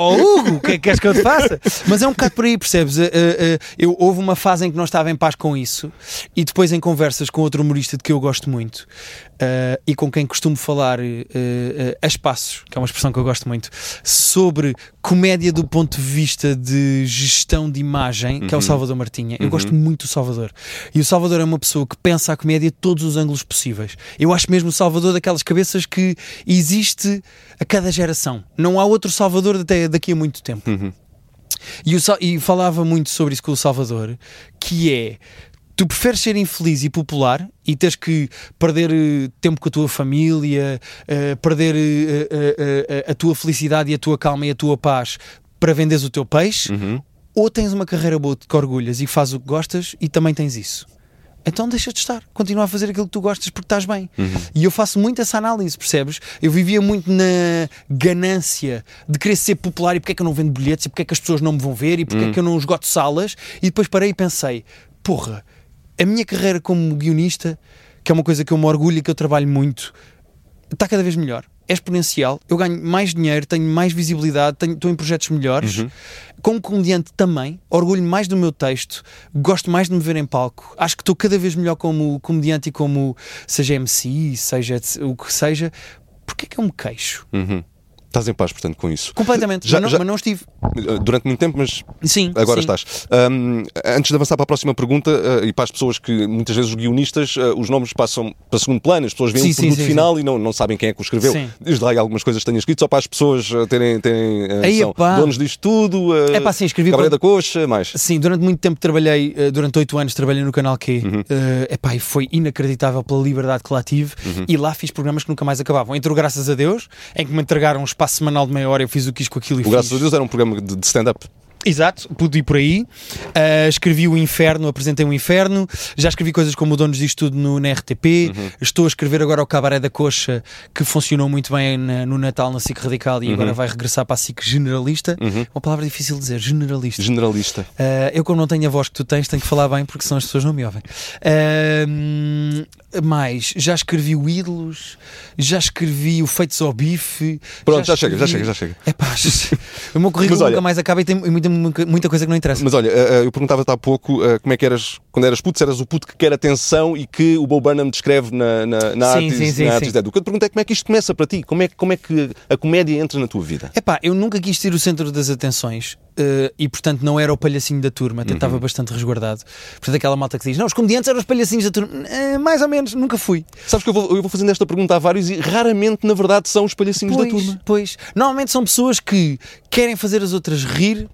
Oh Hugo, o que é que queres que eu te faça? Mas é um bocado por aí, percebes? Eh, eh, eu, houve uma fase em que não estava em paz com isso e depois em conversas com outro humorista de que eu gosto muito eh, e com quem costumo falar eh, a espaços, que é uma expressão que eu gosto muito, sobre comédia do ponto de vista de gestão de imagem, que é o Salvador Martinha. Eu gosto muito do Salvador. E o Salvador é uma pessoa que pensa a comédia de todos os ângulos possíveis. Eu acho mesmo o Salvador daquelas cabeças que existe a cada geração. Não há outro Salvador até daqui a muito tempo. E, o e falava muito sobre isso com o Salvador, que é tu preferes ser infeliz e popular e teres que perder eh, tempo com a tua família, eh, perder eh, a tua felicidade e a tua calma e a tua paz para venderes o teu peixe, ou tens uma carreira boa de que orgulhas e fazes o que gostas e também tens isso. Então deixa de estar, continua a fazer aquilo que tu gostas porque estás bem. E eu faço muito essa análise, percebes? Eu vivia muito na ganância de querer ser popular e porque é que eu não vendo bilhetes e porque é que as pessoas não me vão ver e porque é que eu não esgoto salas. E depois parei e pensei: porra, a minha carreira como guionista, que é uma coisa que eu me orgulho e que eu trabalho muito, está cada vez melhor. É exponencial. Eu ganho mais dinheiro, tenho mais visibilidade, tenho- estou em projetos melhores. Como comediante também, orgulho mais do meu texto, gosto mais de me ver em palco. Acho que estou cada vez melhor como comediante e como seja MC, seja o que seja. Porquê que eu me queixo? Uhum. Estás em paz, portanto, com isso. Completamente. Já- mas, não, já- mas não estive. Durante muito tempo, mas Sim. Agora sim. estás. Ahm, antes de avançar para a próxima pergunta, ah, e para as pessoas que muitas vezes os guionistas, ah, os nomes passam para segundo plano, as pessoas veem Sim, o produto sim, final e não, não sabem quem é que o escreveu. Sim. Diz lá algumas coisas que tenhas escrito, só para as pessoas terem, terem ah, Aí, noção. epá. donos disto tudo, ah, Epá, sim, escrevi Cabaré quando- da Coxa, mais. Sim, durante muito tempo trabalhei, eh, durante oito anos trabalhei no canal Q. Uhum. Eh, epá, e foi inacreditável pela liberdade que lá tive. Uhum. E lá fiz programas que nunca mais acabavam. Entre o Graças a Deus, em que me entregaram um espaço semanal de meia hora, eu fiz o que quis com aquilo e O fiz. Graças a Deus era um programa de, de stand-up. Exato, pude ir por aí. Uh, escrevi o Inferno, apresentei o Inferno. Já escrevi coisas como o Donos disto tudo no, na RTP. Estou a escrever agora o Cabaré da Coxa, que funcionou muito bem na- no Natal na SIC Radical e agora vai regressar para a SIC Generalista. Uma palavra difícil de dizer, generalista. Generalista. Uh, eu, como não tenho a voz que tu tens, tenho que falar bem porque senão as pessoas não me ouvem. Uh, mais, já escrevi o Ídolos, já escrevi o Feitos ao Bife. Pronto, já chega, já chega, já chega. É pá, o meu currículo olha- nunca mais acaba e tem muita, muita, muita coisa que não interessa. Mas olha, ah, ah, eu perguntava-te há pouco ah, como é que eras, quando eras puto, se eras o puto que quer atenção e que o Bo Burnham descreve na, na, na Sim, Artis, sim, sim, na. Artis. O que eu te pergunto é como é que isto começa para ti? Como é, que- como é que a comédia entra na tua vida? Epá, eu nunca quis ser o centro das atenções eh, e, portanto, não era o palhacinho da turma, até Uhum. estava bastante resguardado. Portanto, aquela malta que diz: Não, os comediantes eram os palhacinhos da turma. Eh, mais ou menos, nunca fui. Sabes que eu vou, eu vou fazendo esta pergunta a vários e raramente, na verdade, são os palhacinhos da Pois, turma. pois. Normalmente são pessoas que querem fazer as outras rir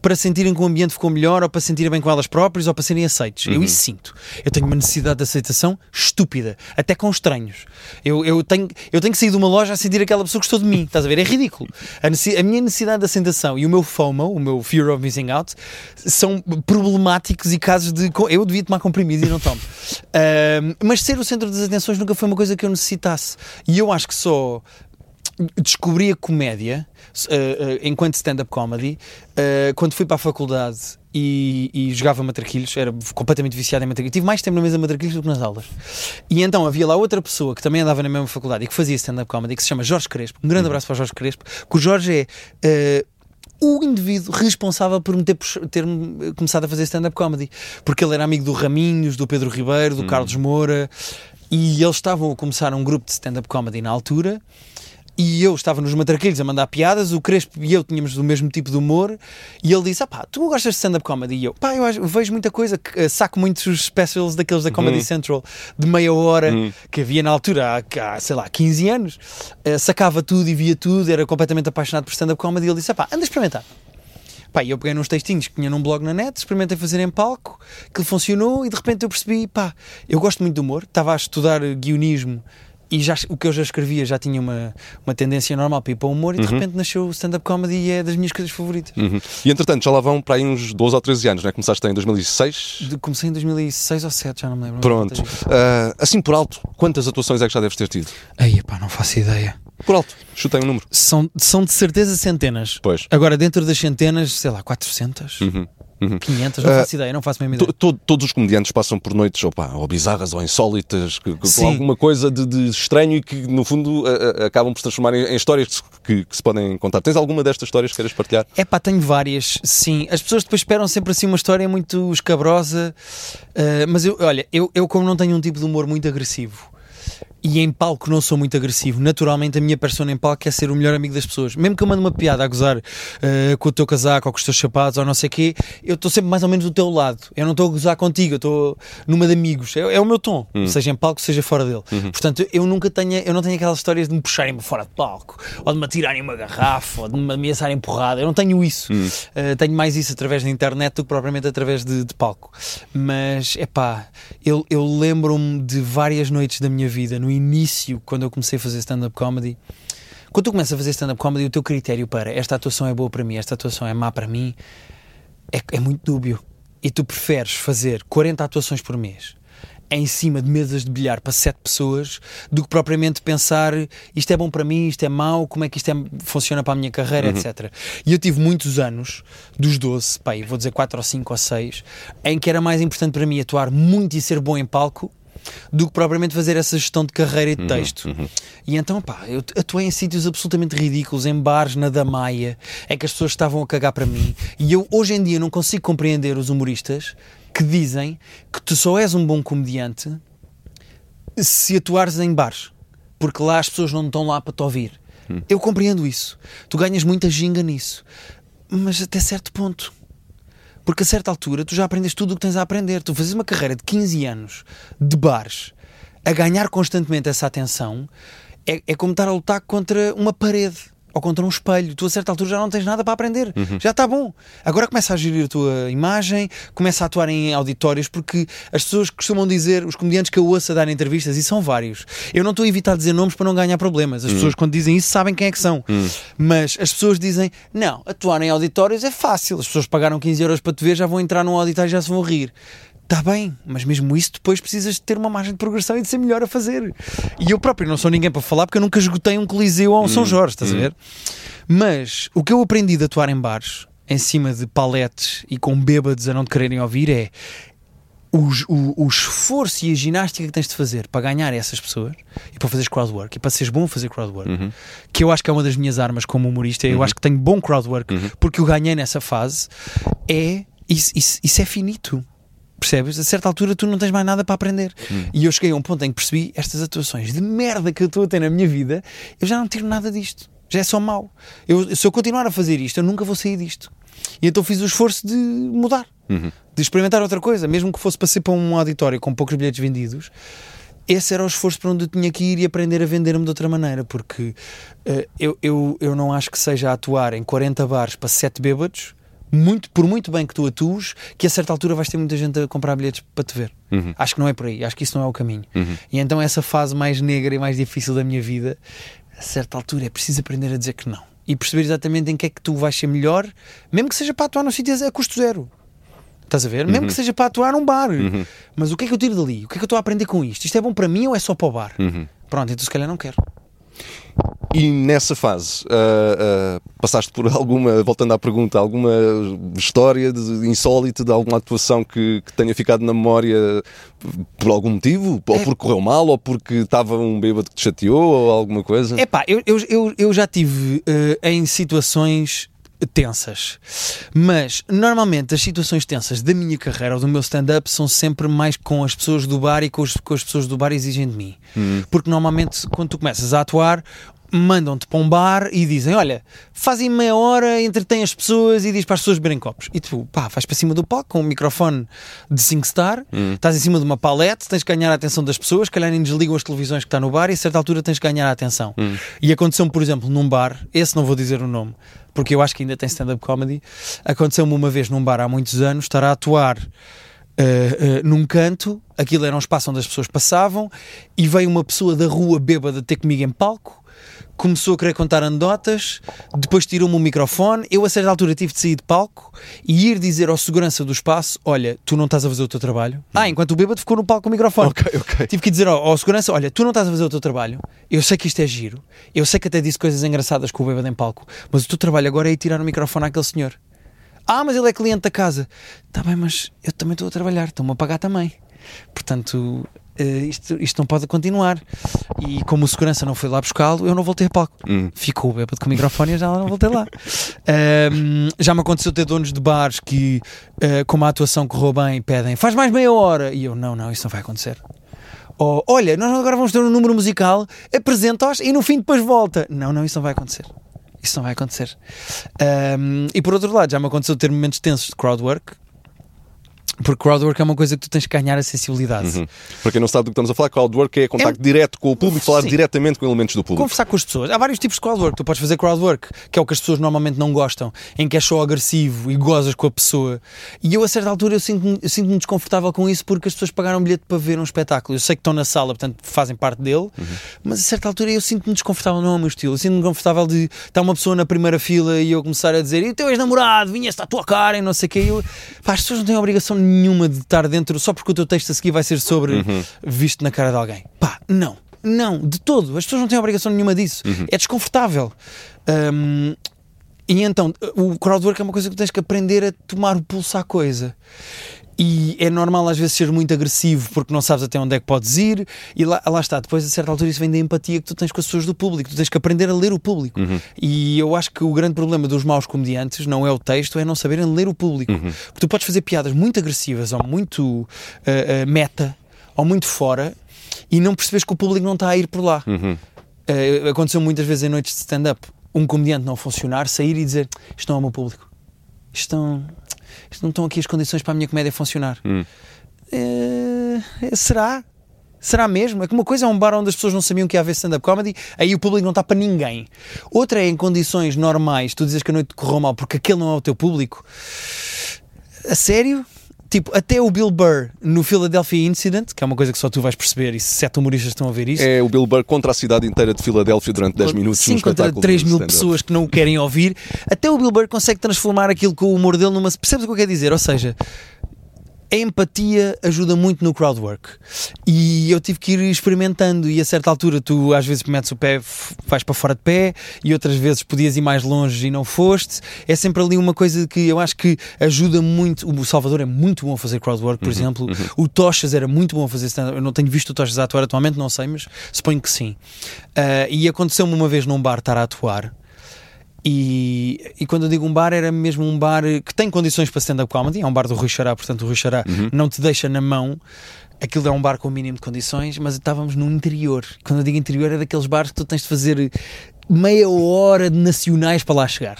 para sentirem que o ambiente ficou melhor, ou para sentirem bem com elas próprias, ou para serem aceitos. Uhum. Eu isso sinto. Eu tenho uma necessidade de aceitação estúpida, até com estranhos. Eu, eu, tenho, eu tenho que sair de uma loja a sentir aquela pessoa que gostou de mim. Estás a ver? É ridículo. A, a minha necessidade de aceitação e o meu FOMO, o meu Fear of Missing Out, são problemáticos e casos de. Eu devia tomar comprimido e não tomo. Ahm, mas ser o centro das atenções nunca foi uma coisa que eu necessitasse. E eu acho que só descobri a comédia uh, uh, enquanto stand-up comedy uh, quando fui para a faculdade e, e jogava matraquilhos, era completamente viciado em matraquilhos. Tive mais tempo na mesa de matraquilhos do que nas aulas. E então havia lá outra pessoa que também andava na mesma faculdade e que fazia stand-up comedy, que se chama Jorge Crespo. Um grande abraço para o Jorge Crespo, que o Jorge é. o indivíduo responsável por me ter, ter -me começado a fazer stand-up comedy, porque ele era amigo do Raminhos, do Pedro Ribeiro, do Carlos Moura, e eles estavam a começar um grupo de stand-up comedy na altura. E eu estava nos matraquilhos a mandar piadas, o Crespo e eu tínhamos o mesmo tipo de humor, e ele disse: ah pá, tu gostas de stand-up comedy? E eu, pá, eu, acho- vejo muita coisa, que, eh, saco muitos specials daqueles da Comedy Central de meia hora, que havia na altura, há, há, sei lá, 15 anos, Eh, sacava tudo e via tudo, era completamente apaixonado por stand-up comedy, e ele disse: ah pá, anda a experimentar. Pá, e eu peguei nos textinhos que tinha num blog na net, experimentei fazer em palco, que funcionou e de repente eu percebi, pá, eu gosto muito de humor, estava a estudar guionismo e já, o que eu já escrevia já tinha uma, uma tendência normal para ir para o humor e de repente nasceu o stand-up comedy e é das minhas coisas favoritas. Uhum. E entretanto, já lá vão para aí uns 12 ou 13 anos, não é? Começaste em 2006. De- comecei em 2006 ou 2007, já não me lembro. Pronto. Ah, assim por alto, quantas atuações é que já deves ter tido? Aí, pá, não faço ideia. Por alto, chutei um número. São, são de certeza centenas. Pois. Agora, dentro das centenas, sei lá, 400, Uhum. 500, não Ah, faço ideia, não faço mesmo ideia. To- to- todos os comediantes passam por noites ou, pá, ou bizarras ou insólitas, que- que- com alguma coisa de, de estranho e que, no fundo, a- a- acabam por se transformar em, em histórias que, que se podem contar. Tens alguma destas histórias que queiras partilhar? É pá, tenho várias, sim. As pessoas depois esperam sempre assim uma história muito escabrosa, ah, mas eu, olha, eu, eu como não tenho um tipo de humor muito agressivo e em palco não sou muito agressivo, naturalmente a minha persona em palco é ser o melhor amigo das pessoas. Mesmo que eu mande uma piada a gozar ah, com o teu casaco ou com os teus sapatos ou não sei o quê, eu estou sempre mais ou menos do teu lado. Eu não estou a gozar contigo, eu estou numa de amigos. É, é o meu tom, seja em palco, seja fora dele. Portanto, eu nunca tenho, eu não tenho aquelas histórias de me puxarem para fora de palco, ou de me atirarem uma garrafa, ou de me ameaçarem porrada. Eu não tenho isso. Uh, tenho mais isso através da internet do que propriamente através de, de palco. Mas, é pá, eu, eu lembro-me de várias noites da minha vida, no início, quando eu comecei a fazer stand-up comedy. Quando tu começas a fazer stand-up comedy, o teu critério para esta atuação é boa para mim, esta atuação é má para mim, é, é muito dúbio. E tu preferes fazer 40 atuações por mês em cima de mesas de bilhar para 7 pessoas do que propriamente pensar isto é bom para mim, isto é mau, como é que isto é- funciona para a minha carreira, etc. E eu tive muitos anos, dos 12, pá, vou dizer 4 ou 5 ou 6, em que era mais importante para mim atuar muito e ser bom em palco do que propriamente fazer essa gestão de carreira e de texto. E então, pá, eu atuei em sítios absolutamente ridículos, em bares na Damaia, em que as pessoas estavam a cagar para mim. E eu, hoje em dia, não consigo compreender os humoristas que dizem que tu só és um bom comediante se atuares em bares, porque lá as pessoas não estão lá para te ouvir. Eu compreendo isso. Tu ganhas muita ginga nisso, mas até certo ponto. Porque a certa altura tu já aprendes tudo o que tens a aprender. Tu fazes uma carreira de 15 anos de bares a ganhar constantemente essa atenção é, é como estar a lutar contra uma parede ou contra um espelho. Tu a certa altura já não tens nada para aprender. Já está bom. Agora começa a gerir a tua imagem, começa a atuar em auditórios, porque as pessoas costumam dizer, os comediantes que eu ouço a dar entrevistas, e são vários. Eu não estou a evitar dizer nomes para não ganhar problemas. As pessoas quando dizem isso sabem quem é que são. Mas as pessoas dizem, não, atuar em auditórios é fácil. As pessoas pagaram 15 euros para te ver, já vão entrar num auditório e já se vão rir. Está bem, mas mesmo isso depois precisas de ter uma margem de progressão e de ser melhor a fazer. E eu próprio não sou ninguém para falar porque eu nunca esgotei um Coliseu ou um São Jorge, estás a ver? Mas o que eu aprendi de atuar em bares, em cima de paletes e com bêbados a não te quererem ouvir, é o, o, o esforço e a ginástica que tens de fazer para ganhar essas pessoas e para fazeres crowdwork e para seres bom a fazer crowdwork, que eu acho que é uma das minhas armas como humorista, eu acho que tenho bom crowdwork porque eu ganhei nessa fase, é isso, isso, isso é finito. Percebes? A certa altura tu não tens mais nada para aprender. E eu cheguei a um ponto em que percebi estas atuações de merda que eu estou a ter na minha vida, eu já não tiro nada disto. Já é só mau. Eu, se eu continuar a fazer isto, eu nunca vou sair disto. E então fiz o esforço de mudar, de experimentar outra coisa, mesmo que fosse para ser para um auditório com poucos bilhetes vendidos. Esse era o esforço para onde eu tinha que ir e aprender a vender-me de outra maneira, porque eh, eu, eu, eu não acho que seja atuar em 40 bares para 7 bêbados, muito, por muito bem que tu atues, que a certa altura vais ter muita gente a comprar bilhetes para te ver. Acho que não é por aí, acho que isso não é o caminho. E então essa fase mais negra e mais difícil da minha vida, a certa altura é preciso aprender a dizer que não. E perceber exatamente em que é que tu vais ser melhor, mesmo que seja para atuar no sítio a custo zero. Estás a ver? Mesmo que seja para atuar num bar. Mas o que é que eu tiro dali? O que é que eu estou a aprender com isto? Isto é bom para mim ou é só para o bar? Pronto, então se calhar não quero. E nessa fase, ah, ah, passaste por alguma, voltando à pergunta, alguma história de, insólita de alguma atuação que, que tenha ficado na memória por algum motivo? Ou É. porque correu mal, ou porque estava um bêbado que te chateou, ou alguma coisa? É pá, eu, eu, eu, já tive eh, em situações tensas, mas normalmente as situações tensas da minha carreira ou do meu stand-up são sempre mais com as pessoas do bar e com, os- com as pessoas do bar exigem de mim. Porque normalmente quando tu começas a atuar, mandam-te para um bar e dizem: Olha, fazem meia hora, entretém as pessoas e diz para as pessoas beberem copos. E tu, pá, vais para cima do palco com um microfone de 5 star, estás em cima de uma palete, tens que ganhar a atenção das pessoas, calhar nem desligam as televisões que está no bar e a certa altura tens que ganhar a atenção. E aconteceu-me, por exemplo, num bar, esse não vou dizer o nome, porque eu acho que ainda tem stand-up comedy. Aconteceu-me uma vez num bar há muitos anos, estar a atuar. Uh, uh, num canto, aquilo era um espaço onde as pessoas passavam e veio uma pessoa da rua bêbada ter comigo em palco, começou a querer contar anedotas, depois tirou-me o microfone, eu a certa altura tive de sair de palco e ir dizer ao segurança do espaço, olha, tu não estás a fazer o teu trabalho. Ah, enquanto o bêbado ficou no palco com o microfone. Ok, ok. Tive que dizer ao, ao segurança, olha, tu não estás a fazer o teu trabalho, eu sei que isto é giro, eu sei que até disse coisas engraçadas com o bêbado em palco, mas o teu trabalho agora é ir tirar o microfone àquele senhor. Ah, mas ele é cliente da casa. Está bem, mas eu também estou a trabalhar, estão-me a pagar também. Portanto, isto, isto não pode continuar. E como o segurança não foi lá buscá-lo, eu não voltei a palco. Ficou o bêbado com o microfone e já não voltei lá. Ahm, já me aconteceu ter donos de bares que, eh, como a atuação correu bem, pedem faz mais meia hora. E eu, não, não, isso não vai acontecer. Ou, olha, nós agora vamos ter um número musical, apresenta-os e no fim depois volta. Não, não, isso não vai acontecer. Isso não vai acontecer. Ahm, e por outro lado, já me aconteceu ter momentos tensos de crowdwork, porque crowdwork é uma coisa que tu tens que ganhar a sensibilidade. Uhum. Para quem não sabe do que estamos a falar, crowdwork é contacto direto com o público, falar Sim. diretamente com elementos do público. Conversar com as pessoas. Há vários tipos de crowdwork. Tu podes fazer crowdwork, que é o que as pessoas normalmente não gostam, em que é só agressivo e gozas com a pessoa. E eu, a certa altura, eu sinto-me eu sinto-me desconfortável com isso porque as pessoas pagaram um bilhete para ver um espetáculo. Eu sei que estão na sala, portanto fazem parte dele, mas a certa altura eu sinto-me desconfortável, não é o meu estilo. Eu sinto-me confortável de estar uma pessoa na primeira fila e eu começar a dizer: E o teu ex-namorado, vinha-se à tua cara e não sei o quê. Eu, pá, as pessoas não têm obrigação nenhuma de estar dentro só porque o teu texto a seguir vai ser sobre visto na cara de alguém. Pá, não. Não, de todo. As pessoas não têm obrigação nenhuma disso. É desconfortável. Hum, e então, o crowdwork é uma coisa que tens que aprender a tomar o pulso à coisa. E é normal às vezes ser muito agressivo porque não sabes até onde é que podes ir. E lá, lá está, depois a certa altura isso vem da empatia que tu tens com as pessoas do público. Tu tens que aprender a ler o público. E eu acho que o grande problema dos maus comediantes não é o texto, é não saberem ler o público. Porque tu podes fazer piadas muito agressivas ou muito ah, ah, meta ou muito fora e não percebes que o público não está a ir por lá. Uh, aconteceu muitas vezes em noites de stand-up um comediante não funcionar, sair e dizer isto não é o meu público. Isto não, isto não estão aqui as condições para a minha comédia funcionar. Eh, será? Será mesmo? É que uma coisa é um bar onde as pessoas não sabiam que ia haver stand-up comedy, aí o público não está para ninguém. Outra é em condições normais, tu dizes que a noite correu mal porque aquele não é o teu público. A sério? Tipo, até o Bill Burr no Philadelphia Incident, que é uma coisa que só tu vais perceber, e sete humoristas estão a ver isso. É o Bill Burr contra a cidade inteira de Filadélfia durante 10 minutos. Sim, contra espetáculo 3 de mil pessoas que não o querem ouvir. Até o Bill Burr consegue transformar aquilo com o humor dele numa. Percebes o que eu quero dizer? Ou seja, a empatia ajuda muito no crowdwork. E eu tive que ir experimentando. E a certa altura, tu às vezes metes o pé, vais para fora de pé, e outras vezes podias ir mais longe e não foste. É sempre ali uma coisa que eu acho que ajuda muito. O Salvador é muito bom a fazer crowdwork, por exemplo. O Tochas era muito bom a fazer stand-up. Eu não tenho visto o Tochas a atuar atualmente, não sei, mas suponho que sim. Ah, e aconteceu-me uma vez num bar estar a atuar. E, e quando eu digo um bar, era mesmo um bar que tem condições para stand-up comedy. É um bar do Rui Xará, portanto, o Rui Xará não te deixa na mão. Aquilo é um bar com o mínimo de condições, mas estávamos no interior. Quando eu digo interior, é daqueles bares que tu tens de fazer meia hora de nacionais para lá chegar.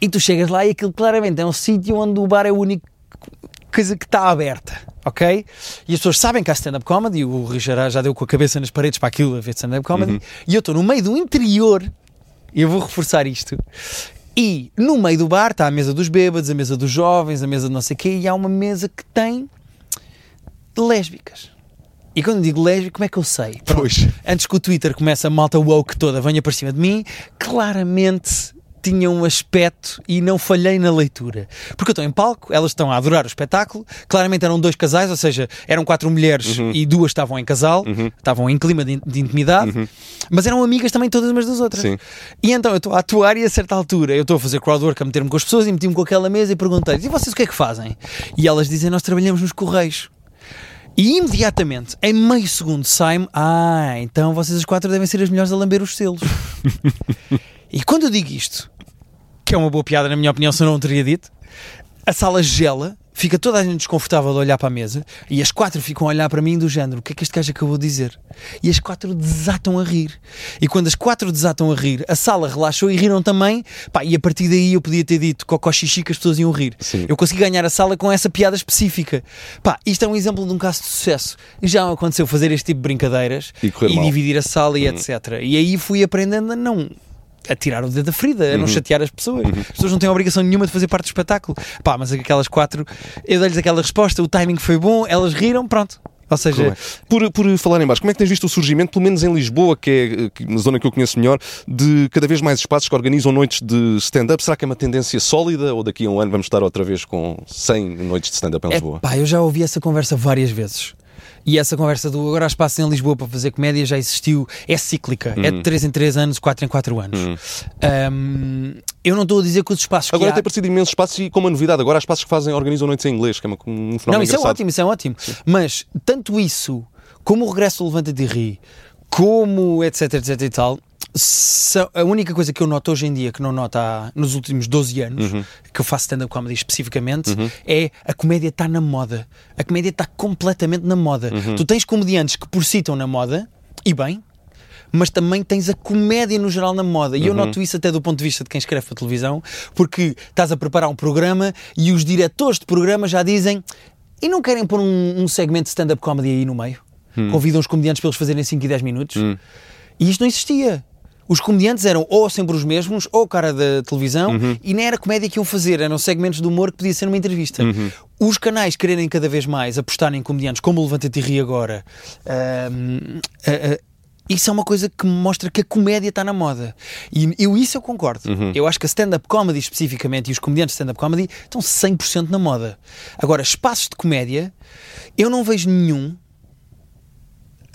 E tu chegas lá e aquilo claramente é um sítio onde o bar é o único coisa que está aberta, ok? E as pessoas sabem que há stand-up comedy, o Rui Xará já deu com a cabeça nas paredes para aquilo a ver stand-up comedy, e eu estou no meio do interior eu vou reforçar isto. E no meio do bar está a mesa dos bêbados, a mesa dos jovens, a mesa de não sei o quê, e há uma mesa que tem lésbicas. E quando eu digo lésbica, como é que eu sei? Pronto. Pois. Antes que o Twitter comece a malta woke toda venha para cima de mim, claramente tinha um aspecto e não falhei na leitura. Porque eu estou em palco, elas estão a adorar o espetáculo, claramente eram dois casais, ou seja, eram quatro mulheres e duas estavam em casal, estavam em clima de, de intimidade, mas eram amigas também todas umas das outras. Sim. E então eu estou a atuar e a certa altura eu estou a fazer crowdwork, a meter-me com as pessoas e meti-me com aquela mesa e perguntei-lhes, e vocês o que é que fazem? E elas dizem, nós trabalhamos nos correios. E imediatamente, em meio segundo, sai-me: Ah, então vocês as quatro devem ser as melhores a lamber os selos. e quando eu digo isto, que é uma boa piada, na minha opinião, se eu não teria dito, a sala gela, fica toda a gente desconfortável a olhar para a mesa e as quatro ficam a olhar para mim do género: o que é que este gajo acabou de dizer? E as quatro desatam a rir. E quando as quatro desatam a rir, a sala relaxou e riram também. Pá, e a partir daí eu podia ter dito cocó xixi que as pessoas iam rir. Sim. Eu consegui ganhar a sala com essa piada específica. Pá, isto é um exemplo de um caso de sucesso. Já aconteceu fazer este tipo de brincadeiras E. Uhum. dividir a sala e etc. E aí fui aprendendo a não a tirar o dedo da ferida, a Uhum. não chatear as pessoas. As pessoas não têm obrigação nenhuma de fazer parte do espetáculo. Pá, mas aquelas quatro, eu dei-lhes aquela resposta, o timing foi bom, elas riram, pronto. Ou seja. Por, por falar em baixo, como é que tens visto o surgimento, pelo menos em Lisboa, que é uma zona que eu conheço melhor, de cada vez mais espaços que organizam noites de stand-up? Será que é uma tendência sólida ou daqui a um ano vamos estar outra vez com 100 noites de stand-up em É Lisboa? pá, eu já ouvi essa conversa várias vezes. E essa conversa do agora há espaço em Lisboa para fazer comédia já existiu, é cíclica, é Uhum. de 3 em 3 anos, 4 em 4 anos. Ahm, eu não estou a dizer que os espaços Agora que há... tem aparecido imensos espaços e com uma novidade, agora há espaços que fazem, organizam noites em inglês, que é um fenómeno Não, isso é engraçado. ótimo, isso é ótimo. Mas tanto isso, como o regresso do Levanta-te e Ri, como etc, etc e tal, a única coisa que eu noto hoje em dia, que não noto há, nos últimos 12 anos, Uhum. que eu faço stand-up comedy especificamente, é a comédia está na moda. A comédia está completamente na moda. Uhum. Tu tens comediantes que por si estão na moda, e bem, mas também tens a comédia no geral na moda. E eu noto isso até do ponto de vista de quem escreve para televisão, porque estás a preparar um programa e os diretores de programa já dizem e não querem pôr um, um segmento de stand-up comedy aí no meio? Convidam os comediantes para eles fazerem 5 e 10 minutos? E isto não existia. Os comediantes eram ou sempre os mesmos, ou o cara da televisão, e nem era comédia que iam fazer, eram segmentos de humor que podia ser numa entrevista. Os canais quererem cada vez mais apostar em comediantes, como o Levanta-te e Ri agora, a- a- isso é uma coisa que mostra que a comédia está na moda. E eu, isso eu concordo. Eu acho que a stand-up comedy especificamente e os comediantes de stand-up comedy estão 100% na moda. Agora, espaços de comédia, eu não vejo nenhum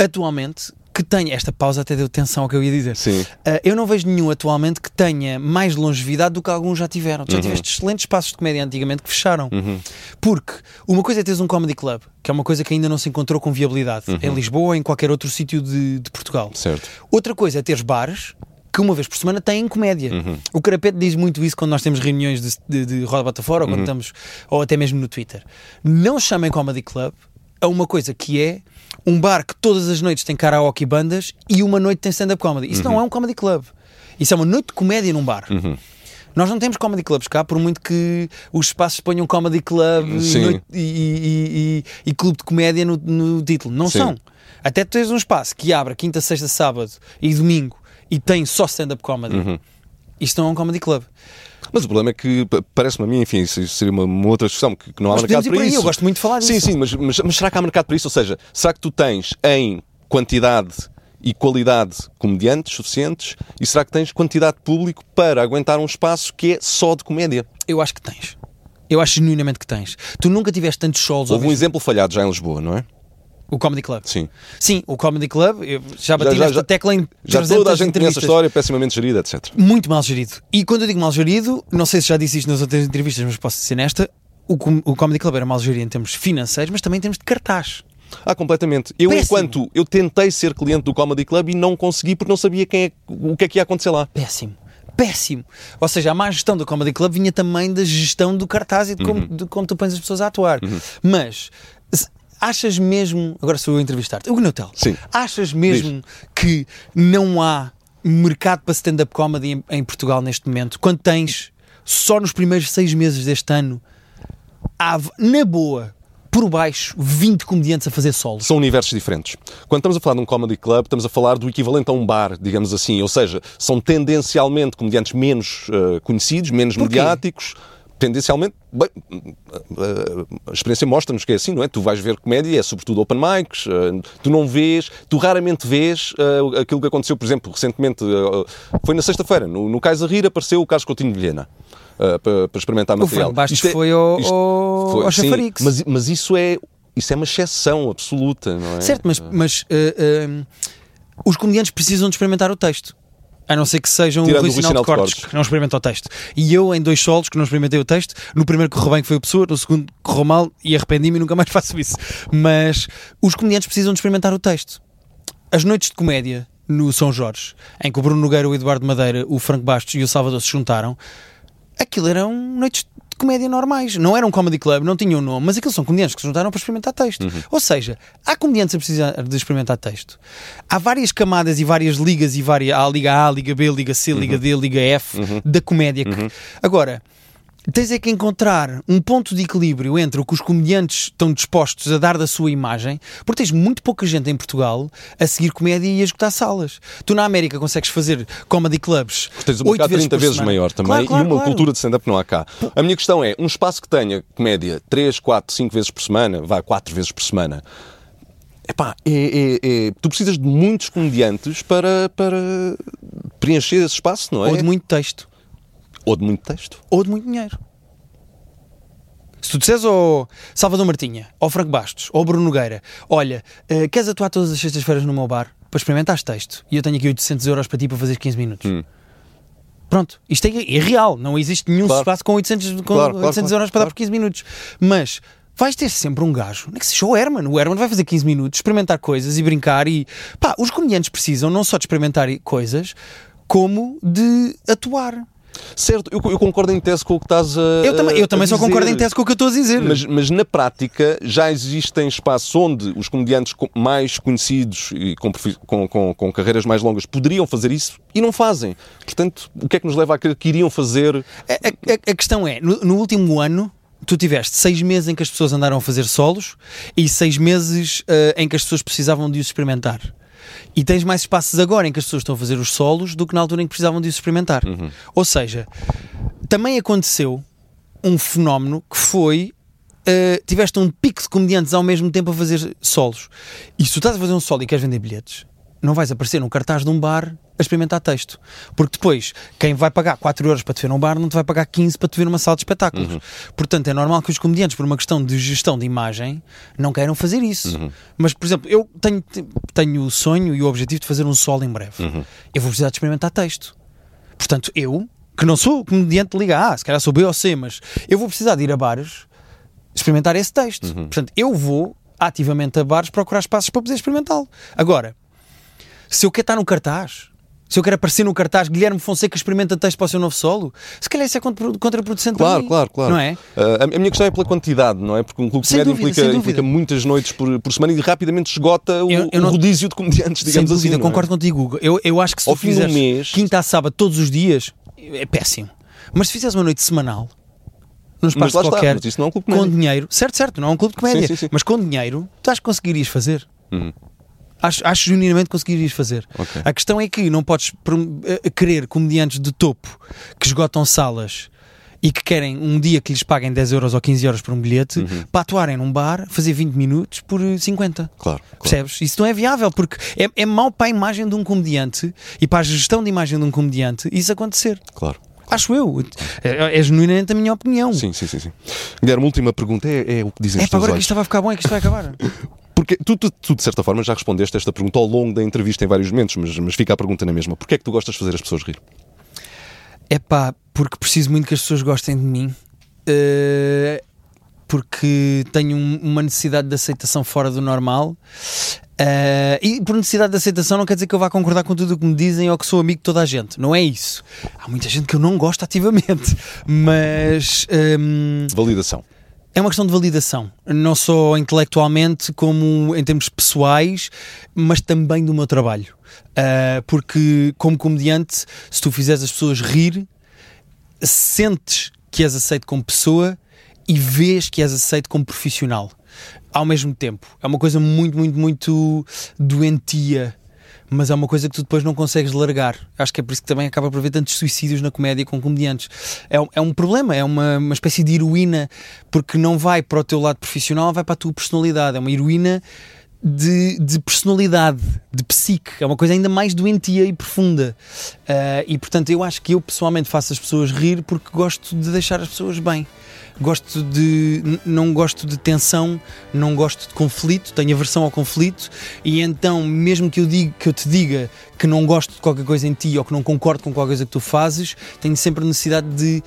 atualmente que tenha. Esta pausa até deu tensão ao que eu ia dizer. Sim. Uh, eu não vejo nenhum atualmente que tenha mais longevidade do que alguns já tiveram. Tu Já tiveste excelentes espaços de comédia antigamente que fecharam. Porque uma coisa é teres um comedy club, que é uma coisa que ainda não se encontrou com viabilidade em Lisboa ou em qualquer outro sítio de, de Portugal. Certo. Outra coisa é teres bares que uma vez por semana têm comédia. O Carapete diz muito isso quando nós temos reuniões de, de, de roda bota fora ou quando estamos, ou até mesmo no Twitter. Não chamem comedy club a uma coisa que é um bar que todas as noites tem karaoke e bandas e uma noite tem stand-up comedy. Isso não é um comedy club. Isso é uma noite de comédia num bar. Nós não temos comedy clubs cá, por muito que os espaços ponham comedy club noite- e, e- e- e clube de comédia no, no título. Não Sim. são. Até tu tens um espaço que abre quinta, sexta, sábado e domingo e tem só stand-up comedy. Uhum. Isto não é um comedy club. Mas o problema é que pa- parece-me a mim, enfim, isso seria uma, uma outra discussão, que, que não há Nós mercado para aí, isso. eu gosto muito de falar Sim, disso. sim, mas, mas, mas será que há mercado para isso? Ou seja, será que tu tens em quantidade e qualidade comediantes suficientes e será que tens quantidade de público para aguentar um espaço que é só de comédia? Eu acho que tens. Eu acho genuinamente que tens. Tu nunca tiveste tantos shows Houve um exemplo falhado já em Lisboa, não é? O Comedy Club. Sim. Sim, o Comedy Club, eu já bati Já- já- já- tecla em Já 300 toda a gente conhece a história, pessimamente gerida, etc. Muito mal gerido. E quando eu digo mal gerido, não sei se já disse isto nas outras entrevistas, mas posso dizer nesta, o, o Comedy Club era mal gerido em termos financeiros, mas também em termos de cartaz. Ah, completamente. Eu, Péssimo. enquanto eu tentei ser cliente do Comedy Club e não consegui porque não sabia quem é, o que é que ia acontecer lá. Péssimo. Péssimo. Ou seja, a má gestão do Comedy Club vinha também da gestão do cartaz e de como, de como tu pões as pessoas a atuar. Mas se- achas mesmo. Agora sou eu a entrevistar-te. O Gnotel. Sim. Achas mesmo que não há mercado para stand-up comedy em, em Portugal neste momento? Quando tens só nos primeiros seis meses deste ano, há, na boa, por baixo, 20 comediantes a fazer solos. São universos diferentes. Quando estamos a falar de um comedy club, estamos a falar do equivalente a um bar, digamos assim. Ou seja, são tendencialmente comediantes menos eh, conhecidos, menos Porquê? mediáticos. Tendencialmente, bem, a experiência mostra-nos que é assim, não é? Tu vais ver comédia, é sobretudo open mics, eh, tu não vês, tu raramente vês eh, aquilo que aconteceu, por exemplo, recentemente, eh, foi na sexta-feira, no, no Cais a Rir apareceu o Carlos Coutinho de Vilhena. para, experimentar O material. Franco Bastos Isto é- foi ao, ao, ao sim, mas, mas isso é isso é uma exceção absoluta, não é? Certo, mas, mas eh, eh, os comediantes precisam de experimentar o texto. A não ser que sejam Tirando o o Rui Sinal de Cortes, que não experimenta o texto. E eu, em dois solos, que não experimentei o texto, no primeiro correu bem, que foi o Pessoa, no segundo correu mal e arrependi-me e nunca mais faço isso. Mas os comediantes precisam de experimentar o texto. As noites de comédia no São Jorge, em que o Bruno Nogueira, o Eduardo Madeira, o Franco Bastos e o Salvador se juntaram, aquilo eram noites comédia normais. Não eram um comedy club, não tinham nome, mas aqueles são comediantes que se juntaram para experimentar texto. Ou seja, há comediantes a precisar de experimentar texto. Há várias camadas e várias ligas e várias. Há a Liga A, Liga B, Liga C, Liga D, Liga F da comédia. que- Agora. Tens é que encontrar um ponto de equilíbrio entre o que os comediantes estão dispostos a dar da sua imagem, porque tens muito pouca gente em Portugal a seguir comédia e a esgotar salas. Tu na América consegues fazer comedy clubs Tens um mercado 30 por vezes semana. maior também Claro, claro, e uma claro. cultura de stand-up não há cá. A minha questão é: um espaço que tenha comédia 3, 4, 5 vezes por semana, vai 4 vezes por semana. Epá, é, é, é- tu precisas de muitos comediantes para, para preencher esse espaço, não é? Ou de muito texto. Ou de muito texto. ou de muito dinheiro. Se tu disseres ao Salvador Martinha, ao Franco Bastos, ou ao Bruno Nogueira, olha, eh, queres atuar todas as sextas-feiras no meu bar para experimentares texto e eu tenho aqui 800 euros para ti para fazer 15 minutos. Hum. Pronto, isto é, é real, não existe nenhum Claro. espaço com 800, com Claro, claro, 800 claro, euros para dar por 15 minutos. Mas vais ter sempre um gajo, nem que seja o Herman. O Herman vai fazer 15 minutos, experimentar coisas e brincar. E pá, os comediantes precisam não só de experimentar coisas, como de atuar. Certo, eu, eu concordo em tese com o que estás a. Eu também, eu também só dizer. concordo em tese com o que eu estou a dizer. Mas, mas na prática já existem espaços onde os comediantes co- mais conhecidos e com, com- com- com carreiras mais longas poderiam fazer isso e não fazem. Portanto, o que é que nos leva a crer que iriam fazer? A, a- a questão é, no, no último ano, tu tiveste seis meses em que as pessoas andaram a fazer solos e seis meses eh, em que as pessoas precisavam de os experimentar. E tens mais espaços agora em que as pessoas estão a fazer os solos do que na altura em que precisavam de os experimentar. Ou seja, também aconteceu um fenómeno que foi. eh, tiveste um pico de comediantes ao mesmo tempo a fazer solos. E se tu estás a fazer um solo e queres vender bilhetes, não vais aparecer num cartaz de um bar a experimentar texto. Porque depois, quem vai pagar 4 euros para te ver num bar não te vai pagar 15 para te ver numa sala de espetáculos. Portanto, é normal que os comediantes, por uma questão de gestão de imagem, não queiram fazer isso. Mas, por exemplo, eu tenho, tenho o sonho e o objetivo de fazer um solo em breve. Eu vou precisar de experimentar texto. Portanto, eu, que não sou comediante de Liga A, se calhar sou B ou C, mas eu vou precisar de ir a bares experimentar esse texto. Portanto, eu vou ativamente a bares procurar espaços para poder experimentá-lo. Agora, se eu quero estar no cartaz, se eu quero aparecer no cartaz Guilherme Fonseca experimenta texto para o seu novo solo, se calhar isso é contra- contraproducente Claro, mim. claro, claro. Não é? Ah, a minha questão é pela quantidade, não é? Porque um clube de Sem comédia dúvida, implica, sem dúvida. implica muitas noites por, por semana e rapidamente esgota o, Eu- eu o não- rodízio de comediantes, Sem digamos dúvida, assim. não é? concordo contigo, Hugo. Eu, eu acho que se Ao tu fizeres mês- quinta a sábado todos os dias, é péssimo. Mas se fizeres uma noite semanal, num espaço está, qualquer, mas isso não é um com dinheiro, certo, certo, não é um clube de comédia, Sim, sim, sim. mas com dinheiro, tu acho que conseguirias fazer. Uhum. Acho, acho genuinamente que conseguirias fazer. Ok. A questão é que não podes prom- eh, querer comediantes de topo que esgotam salas e que querem um dia que lhes paguem 10 euros ou 15 euros por um bilhete Uhum. para atuarem num bar, fazer 20 minutos por eh, 50. Claro, claro. Percebes? Isso não é viável porque é, é mau para a imagem de um comediante e para a gestão de imagem de um comediante isso acontecer. Claro. Acho eu. É, é genuinamente a minha opinião. Sim, sim, sim, sim. Guilherme, última pergunta é, é o que dizem É os para teus agora que olhos. isto estava a ficar bom, é que isto vai acabar. Porque tu, tu, tu, de certa forma, já respondeste esta pergunta ao longo da entrevista em vários momentos, mas, mas fica a pergunta na mesma. Porquê é que tu gostas de fazer as pessoas rir? É pá, porque preciso muito que as pessoas gostem de mim. eh, porque tenho um- uma necessidade de aceitação fora do normal. eh, e por necessidade de aceitação não quer dizer que eu vá concordar com tudo o que me dizem ou que sou amigo de toda a gente. Não é isso. Há muita gente que eu não gosto ativamente. Mas. ehm, Validação. É uma questão de validação, não só intelectualmente, como em termos pessoais, mas também do meu trabalho. Ah, porque, como comediante, se tu fizeres as pessoas rir, sentes que és aceito como pessoa e vês que és aceito como profissional ao mesmo tempo. É uma coisa muito, muito, muito doentia. Mas é uma coisa que tu depois não consegues largar. Acho que é por isso que também acaba por haver tantos suicídios na comédia com comediantes. É, é um problema, é uma, uma espécie de heroína, porque não vai para o teu lado profissional, vai para a tua personalidade. É uma heroína de, de personalidade, de psique. É uma coisa ainda mais doentia e profunda. Ah, e portanto, eu acho que eu pessoalmente faço as pessoas rir porque gosto de deixar as pessoas bem. Gosto de. não gosto de tensão, não gosto de conflito, tenho aversão ao conflito, e então, mesmo que eu, diga, que eu te diga que não gosto de qualquer coisa em ti ou que não concordo com qualquer coisa que tu fazes, tenho sempre a necessidade de,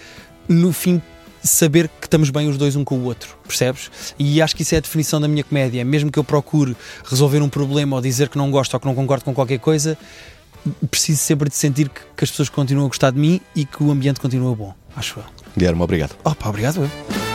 no fim, saber que estamos bem os dois um com o outro, percebes? E acho que isso é a definição da minha comédia. Mesmo que eu procure resolver um problema ou dizer que não gosto ou que não concordo com qualquer coisa, preciso sempre de sentir que, que as pessoas continuam a gostar de mim e que o ambiente continua bom. acho eu. Guilherme, obrigado. Opa, obrigado eu.